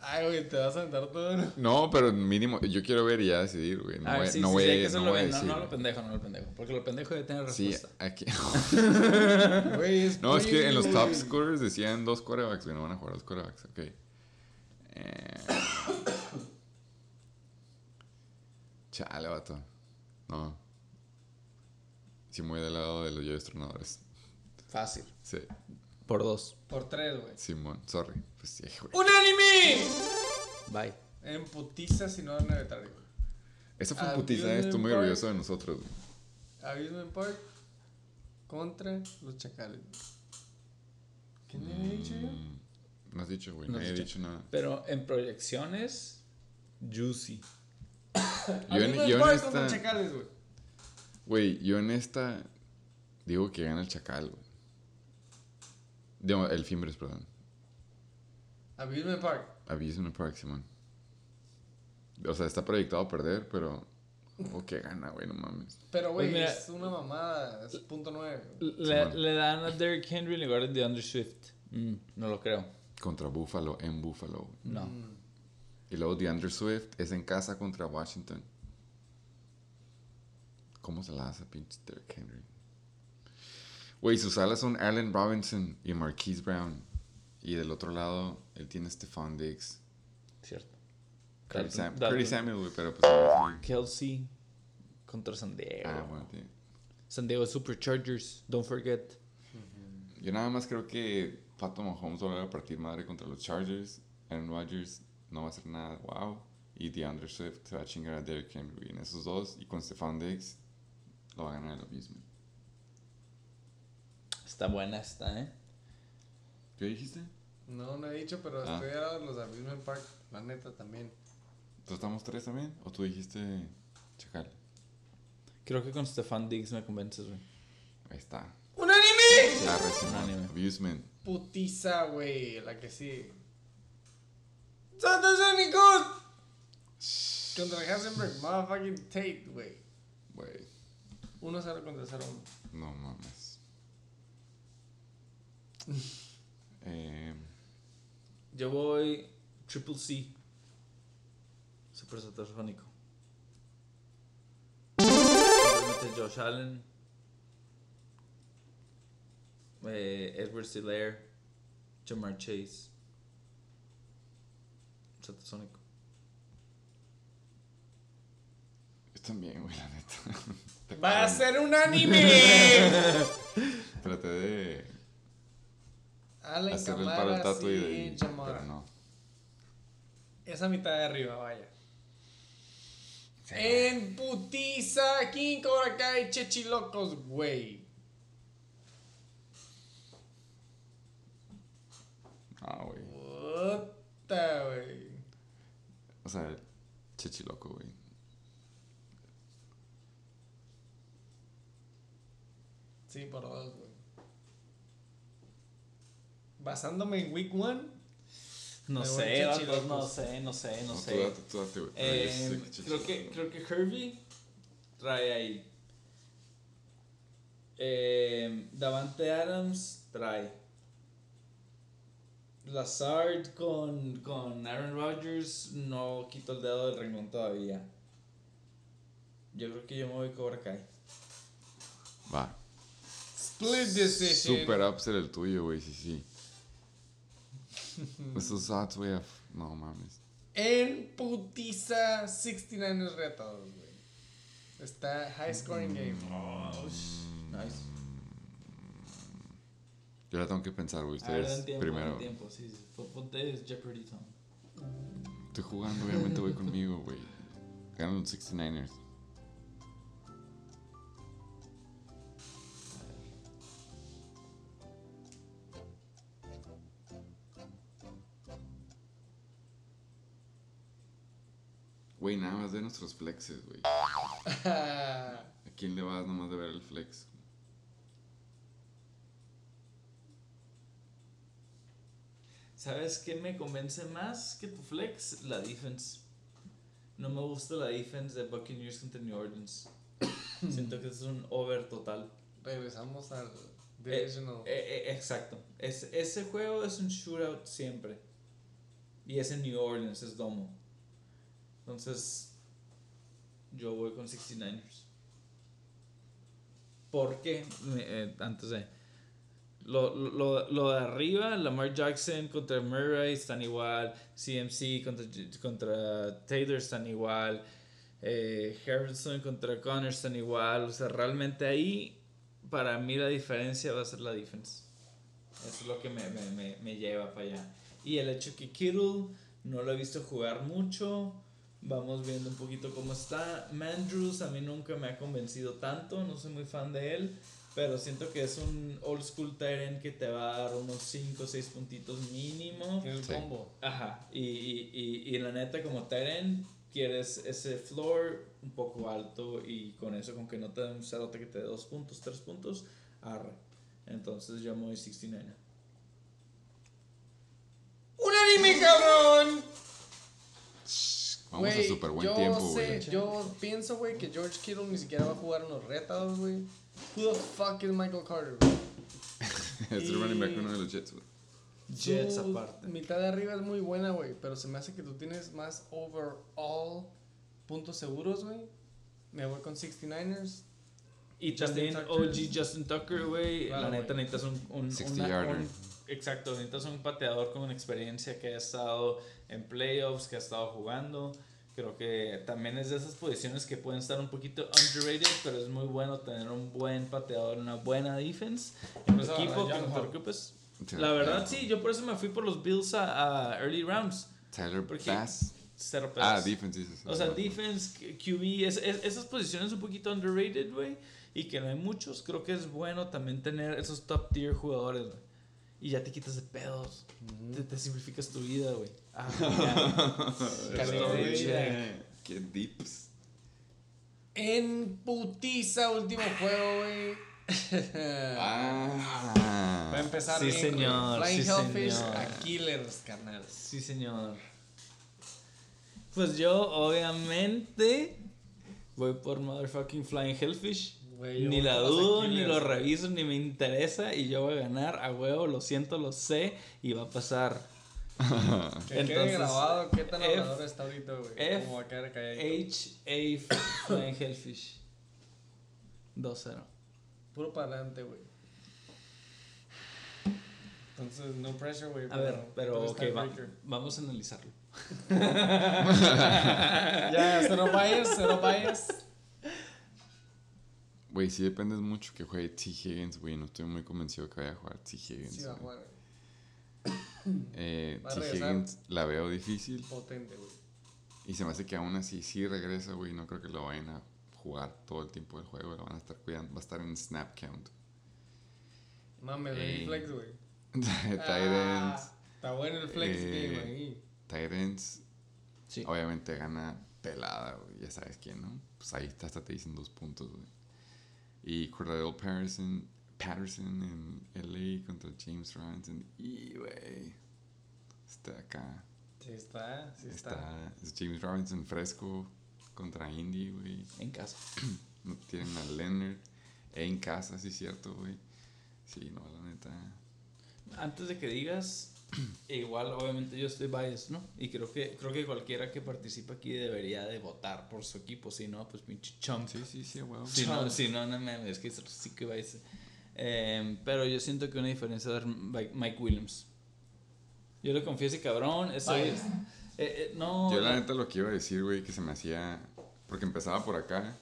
Ay, güey, te vas a aventar todo. ¿no? No, pero mínimo, yo quiero ver y ya decidir, güey. No voy, sí, no sí, voy, sí, no hacerlo voy a bien. No, no lo pendejo, no lo pendejo. Porque lo pendejo tiene Sí, respuesta. aquí. Güey, es No, es que en los top scorers decían dos quarterbacks, güey. No van a jugar dos quarterbacks, ok. Eh... Chale, vato. No. Sí, muy del lado de los yo entrenadores. Fácil. Sí, Por dos. Por tres, güey. Simón, sorry. Pues sí, güey. ¡Unánime! Bye. En putiza sin orden arbitrario, güey. Esa fue Ah, putiza, eh, estoy muy orgulloso de nosotros, güey. Abusement Park contra los chacales. ¿Quién le había dicho yo? Mm, No has dicho, güey. No No has he dicho. dicho nada. Pero en proyecciones, Juicy. Yo en, yo en Park contra esta. chacales, güey. Güey, yo en esta. Digo que gana el chacal, güey. Digo, el Fimbres, perdón. Abusement Park. Abusement Park, Simón. O sea, está proyectado a perder, pero. Oh, que gana, güey, no mames. Pero, güey, Pues es una mamada. Es punto nueve. Le, le dan a Derrick Henry en lugar de DeAndre Swift. Mm, no lo creo. Contra Buffalo, en Buffalo. No. Mm. Y luego DeAndre Swift es en casa contra Washington. ¿Cómo se la hace, pinche Derrick Henry? Güey, sus alas son Allen Robinson y Marquise Brown. Y del otro lado, él tiene Stephon Diggs. Cierto. Curtis, Sam- Samuel, güey, pero pues. ah, Kelsey contra San Diego. bueno, tío. San Diego Superchargers, don't forget. Yo nada más creo que Pato Mahomes va a partir madre contra los Chargers. Aaron Rodgers no va a hacer nada, wow. Y DeAndre Swift se va a chingar a Derrick Henry. En esos dos, y con Stephon Diggs, lo va a ganar el abismo. Está buena esta, ¿eh? ¿Qué dijiste? No, no he dicho, pero Ah. estoy de los de Abusement Park. La neta también. ¿Tú estamos tres también? ¿O tú dijiste Chacal? Creo que con Stefan Diggs me convences, güey. Ahí está. ¡Unánime! La Simón. Unánime. Abusement. Putiza, güey. La que sí. ¡Santos Únicos! Contra Hasenberg, motherfucking Tate, güey. Güey, 1-0 contra 0-1. no mames. eh, Yo voy Triple C. Super satasónico. Josh Allen. Eh, Edward Silaire. Jamar Chase. Satasónico. yo también, güey, la neta. ¡Va a ser unánime! Traté de Allen hacer el paro al Camara, tato y, sí, pero no. Esa mitad de arriba, vaya. En putiza, King Cobra Kai, Chechilocos, güey. Ah, güey. Puta, güey. O sea, chechiloco, güey. Sí, por dos, güey. Basándome en Week 1, No sé, Chechilocos. no sé, no sé, no No, sé. Tú tú date, güey. yo Eh, sé que creo, que, creo que Herbie trae ahí. Eh, Davante Adams trae. Lazard con, con Aaron Rodgers no quito el dedo del renglón todavía. Yo creo que yo me voy Cobra Kai. Va. Split Decision. Super upset el tuyo, güey, sí, sí. Esos odds, güey, no mames. En putiza, 69ers retados, güey. Está high scoring game. Nice. Yo la tengo que pensar, güey. A ver, Ustedes tiempo, primero. den tiempo, sí, sí. Pon- Ponte Jeopardy Tom. Estoy jugando, obviamente voy conmigo, güey. Ganan los 69ers. Güey, nada más de nuestros flexes, güey. ¿A quién le vas nomás de ver el flex? ¿Sabes qué me convence más que tu flex? La defense. No me gusta la defense de Buccaneers contra New Orleans. Siento que es un over total. Regresamos al Eh, divisional. eh, eh, exacto. Es, ese juego es un shootout siempre. Y es en New Orleans, es domo. Entonces, yo voy con 69ers. ¿Por qué? Me- eh, antes de... Lo, lo, lo de arriba, Lamar Jackson contra Murray están igual. CMC contra, contra Taylor están igual. Eh, Harrison contra Connor están igual. O sea, realmente ahí, para mí la diferencia va a ser la defense. Eso es lo que me, me, me, me lleva para allá. Y el hecho que Kittle no lo he visto jugar mucho. Vamos viendo un poquito cómo está. Mandrews a mí nunca me ha convencido tanto. No soy muy fan de él. Pero siento que es un old school Tyrant que te va a dar unos 5 o 6 puntitos mínimo. el Sí. combo. Ajá. Y, y, y, y la neta, como Tyrant, quieres ese floor un poco alto. Y con eso, con que no te dé un cerote que te dé 2 puntos, 3 puntos, arre. Entonces yo me voy 69. ¡Unánime cabrón! Vamos a Güey, súper buen yo tiempo, sé- güey. Yo pienso, güey, que George Kittle ni siquiera va a jugar en los retos, güey. Who the fuck is Michael Carter, güey? Es el running back uno de los Jets, güey. Jets Su aparte. mitad de arriba es muy buena, güey. Pero se me hace que tú tienes más overall puntos seguros, güey. Me voy con 69ers. Y Justin también Tucker. OG Justin Tucker, güey. Claro, la neta güey. necesitas un, un, 60 una- yarder. un- Exacto, necesitas un pateador con experiencia que ha estado en playoffs, que ha estado jugando. Creo que también es de esas posiciones que pueden estar un poquito underrated, pero es muy bueno tener un buen pateador, una buena defense en tu ah, equipo que no te Hawk. preocupes. Sí, La verdad, sí. sí, yo por eso me fui por los Bills a, a early rounds. Tyler Porque- Bass. Cero Ah, pesos. defense, dices. O sea, defense, QB, es, es- esas posiciones un poquito underrated, güey. Y que no hay muchos. Creo que es bueno también tener esos top tier jugadores, güey. Y ya te quitas de pedos. te, te simplificas tu vida, güey. Ah, ya. Qué deeps. En putiza, último juego, güey. Ah. Va a empezar Sí, güey. señor, Flying sí, Hellfish señor. a Killers, carnal. Sí, señor. Pues yo, obviamente, voy por motherfucking Flying Hellfish. Ni la dudo, ni lo reviso, ni me interesa. Y yo voy a ganar a huevo, lo siento, lo sé. Y va a pasar. Que quede Entonces, grabado qué tan F- hablador está ahorita, güey. Cómo va a quedar calladito. H.A. Flying Hellfish. 2-0. Puro para adelante, güey. Entonces, no pressure, güey. A ver, pero ok, eres va- vamos a analizarlo. Ya, cero bias, cero bias. Güey, sí dependes mucho que juegue T. Higgins, güey. No estoy muy convencido que vaya a jugar T. Higgins. Sí, va a jugar, güey. Eh, T. Higgins la veo difícil. Potente, güey. Y se me hace que aún así sí regresa, güey. No creo que lo vayan a jugar todo el tiempo del juego. Lo van a estar cuidando. Va a estar en snap count. Mames, el flex, güey. Tight Ah. Está bueno el flex Eh, game ahí. Ends. Sí. Obviamente gana pelada, güey. Ya sabes quién, ¿no? Pues ahí está, hasta te dicen dos puntos, güey. Y Cordell Patterson, Patterson en LA contra James Robinson. Y, güey. Está acá. Sí está, sí está. Está, es James Robinson fresco contra Indy, güey. En casa. No tienen a Leonard en casa, sí es cierto, güey. Sí, no, la neta. Antes de que digas, igual obviamente yo estoy biased, ¿no? Y creo que creo que cualquiera que participa aquí debería de votar por su equipo, si no, pues pinche chump. Sí, sí, sí, güey. Si no, si no, no mames, es que sí que biased. Eh, pero yo siento que una diferencia es Mike Mike Williams. Yo le confío a ese cabrón, ese Biased. eh, eh, no, Yo la neta lo que iba a decir, güey, que se me hacía... Porque empezaba por acá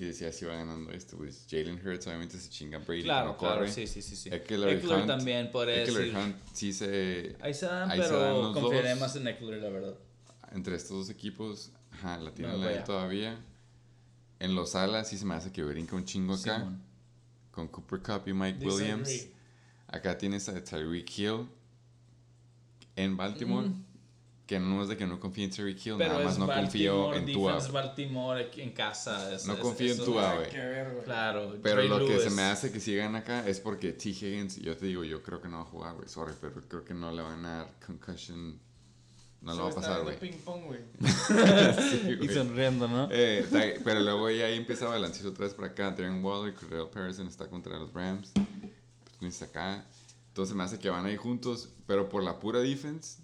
y decía si iba ganando esto, güey. Jalen Hurts obviamente se chinga Brady, Claro, corre. sí, sí, sí, sí. Eckler, Eckler Hunt- también podría Eckler decir. Hunt sí se... Ahí se dan, ahí se dan pero los confiaré dos. más en Eckler, la verdad. Entre estos dos equipos, ajá, la tienen No, ahí todavía. En los alas sí se me hace que brinca un chingo acá. Con Cooper Cup y Mike Disagree. Williams. Acá tienes a Tyreek Hill en Baltimore. Mm. Que no es de que no confíe en Tyreek Hill, Pero nada más no confío en Tua. defense Baltimore en casa. es- No es- confío en ver, güey. Claro. Pero Trey lo que se Lewis. me hace que sigan acá es porque T. Higgins, yo te digo, yo creo que no va a jugar, güey. Sorry, pero creo que no le van a dar concussion. No lo va a pasar, güey. viendo ping pong, güey. Sí, Y sonriendo, ¿no? Eh, pero luego ya ahí empieza a balancear otra vez por acá. Darren Waller, Cordell Patterson está contra los Rams. Pues acá. Entonces me hace que van ahí juntos. Pero por la pura defense,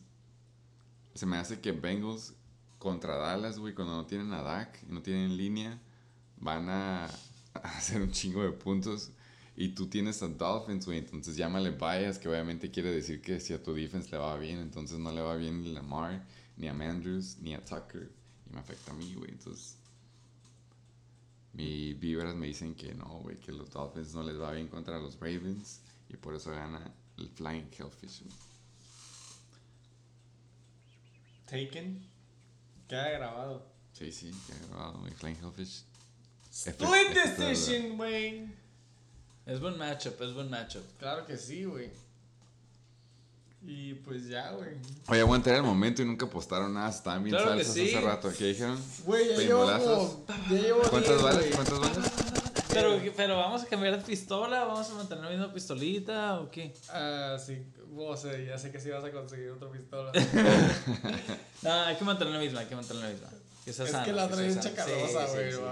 se me hace que Bengals contra Dallas, güey, cuando no tienen a Dak no tienen línea, van a, hacer un chingo de puntos. Y tú tienes a Dolphins, güey, entonces llámale bias, que obviamente quiere decir que si a tu defense le va bien, entonces no le va bien ni a Lamar, ni a Mandrews, ni a Tucker. Y me afecta a mí, güey, entonces... Mis vibras me dicen que no, güey, que los Dolphins no les va bien contra los Ravens. Y por eso gana el Flying Hellfish, güey. Taken. Queda grabado. Sí, sí, que ha grabado, güey, Flying Hellfish. Split Efe- decision, güey. Es buen matchup, es buen matchup. Claro que sí, güey. Y pues ya, güey. Oye, aguanta, era el momento y nunca postaron nada. Estaban bien Claro que salsas sí. hace rato. ¿Qué dijeron? Güey, ya llevo. Ya llevo ¿Cuántas 10, balas? ¿Cuántas balas? Pero, pero vamos a cambiar de pistola, vamos a mantener la misma pistolita o qué? Ah, sí. O sea, ya sé que sí vas a conseguir otra pistola. No, hay que mantener la misma, hay que mantener la misma. Que Es sana, que la otra es Sí, sí,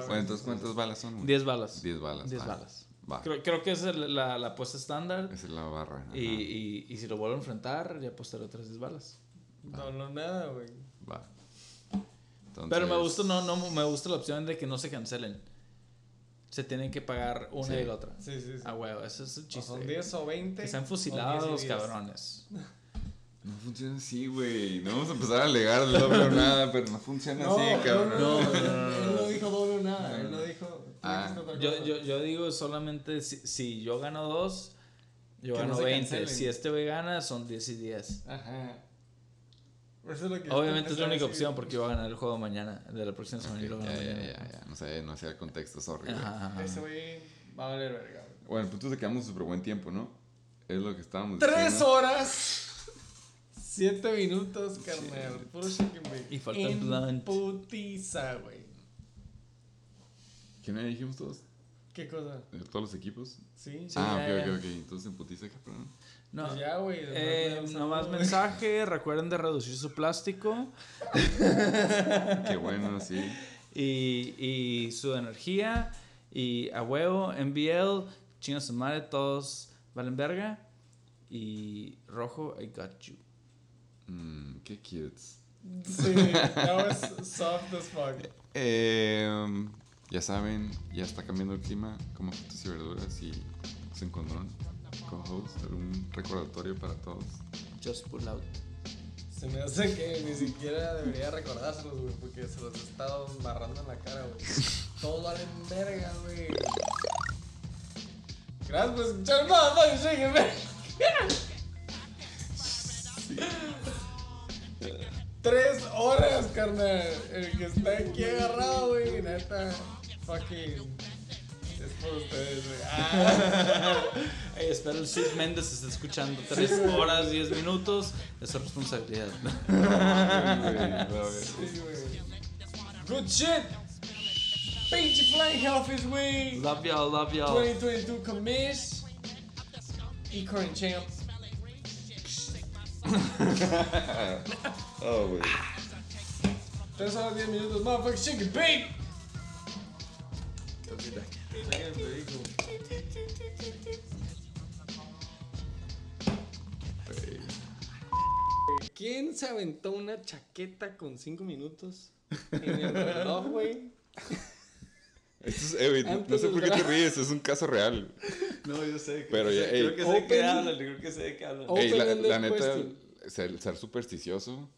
güey, sí, ¿cuántas balas son? güey? 10 balas. 10 balas. 10 va. balas. Va. Creo, creo que esa es la, la apuesta estándar. Esa es la barra. Y, y, y si lo vuelvo a enfrentar, ya apostaré otras 10 balas. No, no, nada, güey. Va. Pero me gusta, no, no, me gusta la opción de que no se cancelen. Se tienen que pagar una Sí. y la otra. Sí, sí, sí. Ah, huevo, ese es O chiste. son 10 o 20. Que sean o fusilados 10 y los 10. cabrones. No funciona así, güey. No vamos a empezar a alegar el doble o nada, pero no funciona No, así, cabrón. no, No, él- no, no, Él no. dijo doble o nada. Él no dijo. Ah. dijiste otra Yo, yo, yo digo solamente si, si yo gano dos, yo Que no gano se 20. cancelen. Si este güey gana, son 10 y 10. Ajá. Eso es lo que Obviamente es la única opción porque voy a ganar el juego mañana, de la próxima semana. y Ok, lo ya, ya, mañana. ya, ya. No sé, no sé el contexto, sorry. Ajá, ajá. Ese güey va a valer verga. güey. Bueno, el punto es que quedamos súper buen tiempo, ¿no? Es lo que estábamos Tres diciendo. horas. Siete minutos, carnal. Puro chicken bake. Y falta el En blunt. putiza, güey. ¿Qué me dijimos todos? ¿Qué cosa? ¿De ¿Todos los equipos? Sí. ah, ya, ok, ok, ok. Entonces en putiza, cabrón. No, Pues ya, güey. eh, nomás lanzarlo, mensaje, recuerden de reducir su plástico Qué bueno, sí. y, y su energía. Y a huevo, NBL, chino su madre, todos valen verga. Y rojo, I got you. Mm, qué cute. Sí, that was soft as fuck. Eh, ya saben, ya está cambiando el clima, como frutas y verduras y se encontró co-host, un recordatorio para todos. Just pull out. Se me hace que ni siquiera debería recordárselos, güey, porque se los he estado embarrando en la cara, güey. Todos valen verga, güey. Gracias por escuchar Chicken Bake. Tres horas, carnal. El que está aquí agarrado, güey, neta. Fucking. Es por ustedes, güey. Ah. Hey, espero el Sid Méndez esté escuchando 3 horas 10 minutos. Es su responsabilidad. Sí, güey. Good shit. Pinche Flying Hellfish, güey. Love y'all, love y'all. 2022 Commish. Y Current Champ. Oh, güey. 3 horas 10 minutos. Motherfucking chicken bake. ¿Quién se aventó una chaqueta con 5 minutos en el reloj, güey? Esto es, güey, no sé por qué te ríes, es un caso real. No, yo sé. Pero ya, ey, Creo que sé de qué hablan, creo que sé de qué hablan. Ey, la, la neta, ser, ser supersticioso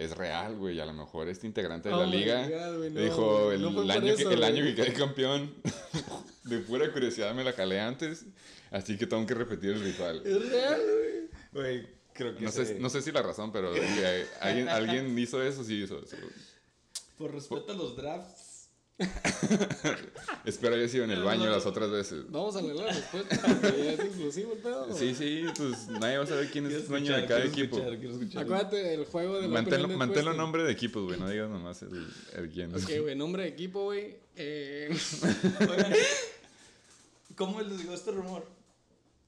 es real, güey. A lo mejor este integrante de Oh la liga God, güey, no, dijo el, no por año, que, eso, el güey. año que quedé campeón. de pura curiosidad me la calé antes. Así que tengo que repetir el ritual. Es real, güey. Güey, creo que No sé, no sé si la razón, pero que alguien, alguien hizo eso, sí hizo eso. Por respeto a los drafts. Espero haya sido en el baño las otras veces. Vamos a leer la respuesta. porque ya es inclusivo el pedo. Sí, sí, pues nadie va a saber quién es Quiero dueño de cada equipo. escuchar, quiero escuchar. Acuérdate del juego de Manténlo, manténlo nombre de equipos, güey. No digas nomás el, el quién. Ok, güey, nombre de equipo, güey. Eh, Oigan, ¿Cómo les llegó este rumor?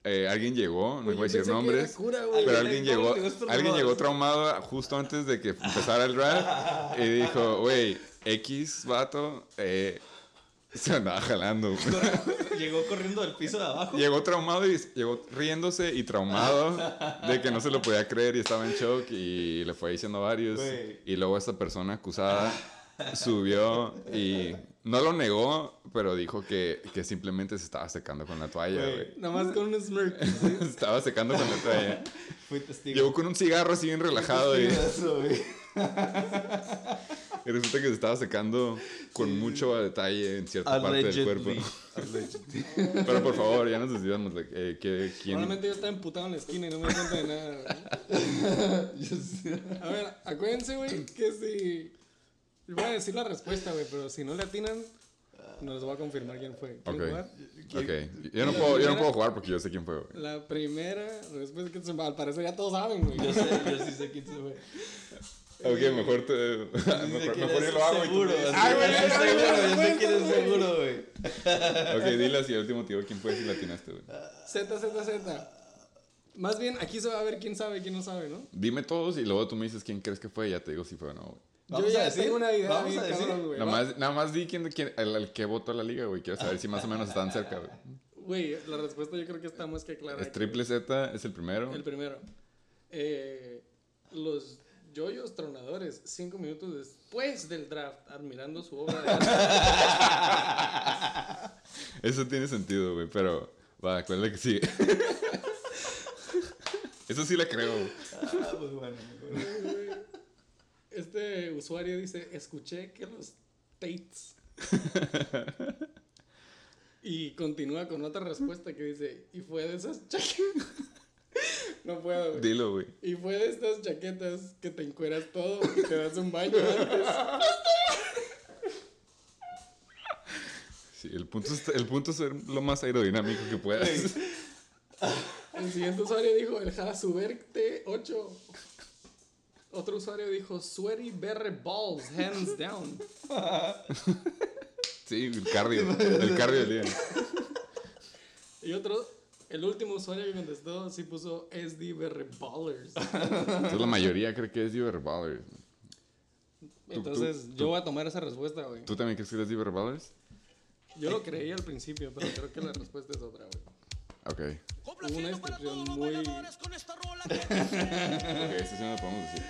Eh, alguien llegó, no güey, voy a decir que nombres. cura, güey. Pero Alguien- alguien ¿cómo llegó, este alguien llegó traumado justo antes de que empezara el draft y dijo, güey, X vato eh, se andaba jalando. Llegó corriendo del piso de abajo. Llegó traumado y llegó riéndose y traumado de que no se lo podía creer y estaba en shock y le fue diciendo varios. Y luego esta persona acusada subió y no lo negó, pero dijo que, que simplemente se estaba secando con la toalla, Güey. Nada más con un smirk. Se estaba secando con la toalla. Fui testigo. Llegó con un cigarro así bien relajado Fui testigo de eso, güey. y resulta que se estaba secando con mucho detalle en cierta parte del cuerpo. Allegedly. Pero por favor, ya nos desviamos. de- Eh, ¿qué- quién- Probablemente yo estaba emputado en la esquina y no me di cuenta de nada. A ver, acuérdense, güey, que si. Voy a decir la respuesta, güey, pero si no le atinan, nos va a confirmar quién fue. ¿Quieren Ok. jugar? Ok, yo no, puedo, yo no puedo jugar porque yo sé quién fue, güey. La primera respuesta que se al parecer ya todos saben, güey. Yo sé, yo sí sé quién se fue. Ok, mejor te. mejor, mejor yo lo hago y tú seguro. me dices. Ay, güey, seguro, yo sé que eres seguro, güey. Ok, dile así al último tío quién fue si la atinaste, güey. Z, Z, Z. Más bien, aquí se va a ver quién sabe y quién no sabe, ¿no? Dime todos y luego tú me dices quién crees que fue y ya te digo si fue o no, güey. Vamos Yo a ya decir, tengo una idea vamos bien a decir. cabrón, güey. Nada más, nada más di quién, quién, el, el que votó a la liga, güey. Quiero saber si más o menos están cerca, güey. Güey, la respuesta yo creo que está más que clara. Es triple Z, es el primero. El primero. Eh, los yoyos tronadores, cinco minutos después del draft, admirando su obra de arte. Eso tiene sentido, güey, pero va, ¿cuál es la que sigue? Eso sí la creo. Ah, muy bueno. Este usuario dice, escuché que los Tates... y continúa con otra respuesta que dice, y fue de esas chaquetas... no puedo, güey. Dilo, güey. Y fue de estas chaquetas que te encueras todo y te das un baño antes. Sí, el punto, es, el punto es ser lo más aerodinámico que puedas. El siguiente usuario dijo el Hasubert T8. Otro usuario dijo Sweaty Berry Balls, hands down. Sí, el cardio. El cardio del día. Y otro, el último usuario que contestó sí puso SD Berry Ballers. Entonces la mayoría cree que es Diver Ballers. Entonces tú- yo voy a tomar esa respuesta, güey. ¿Tú también crees que eres Diver Ballers? Yo lo creí al principio, pero creo que la respuesta es otra, güey. Ok. Una descripción muy... Ok, eso sí no lo podemos decir.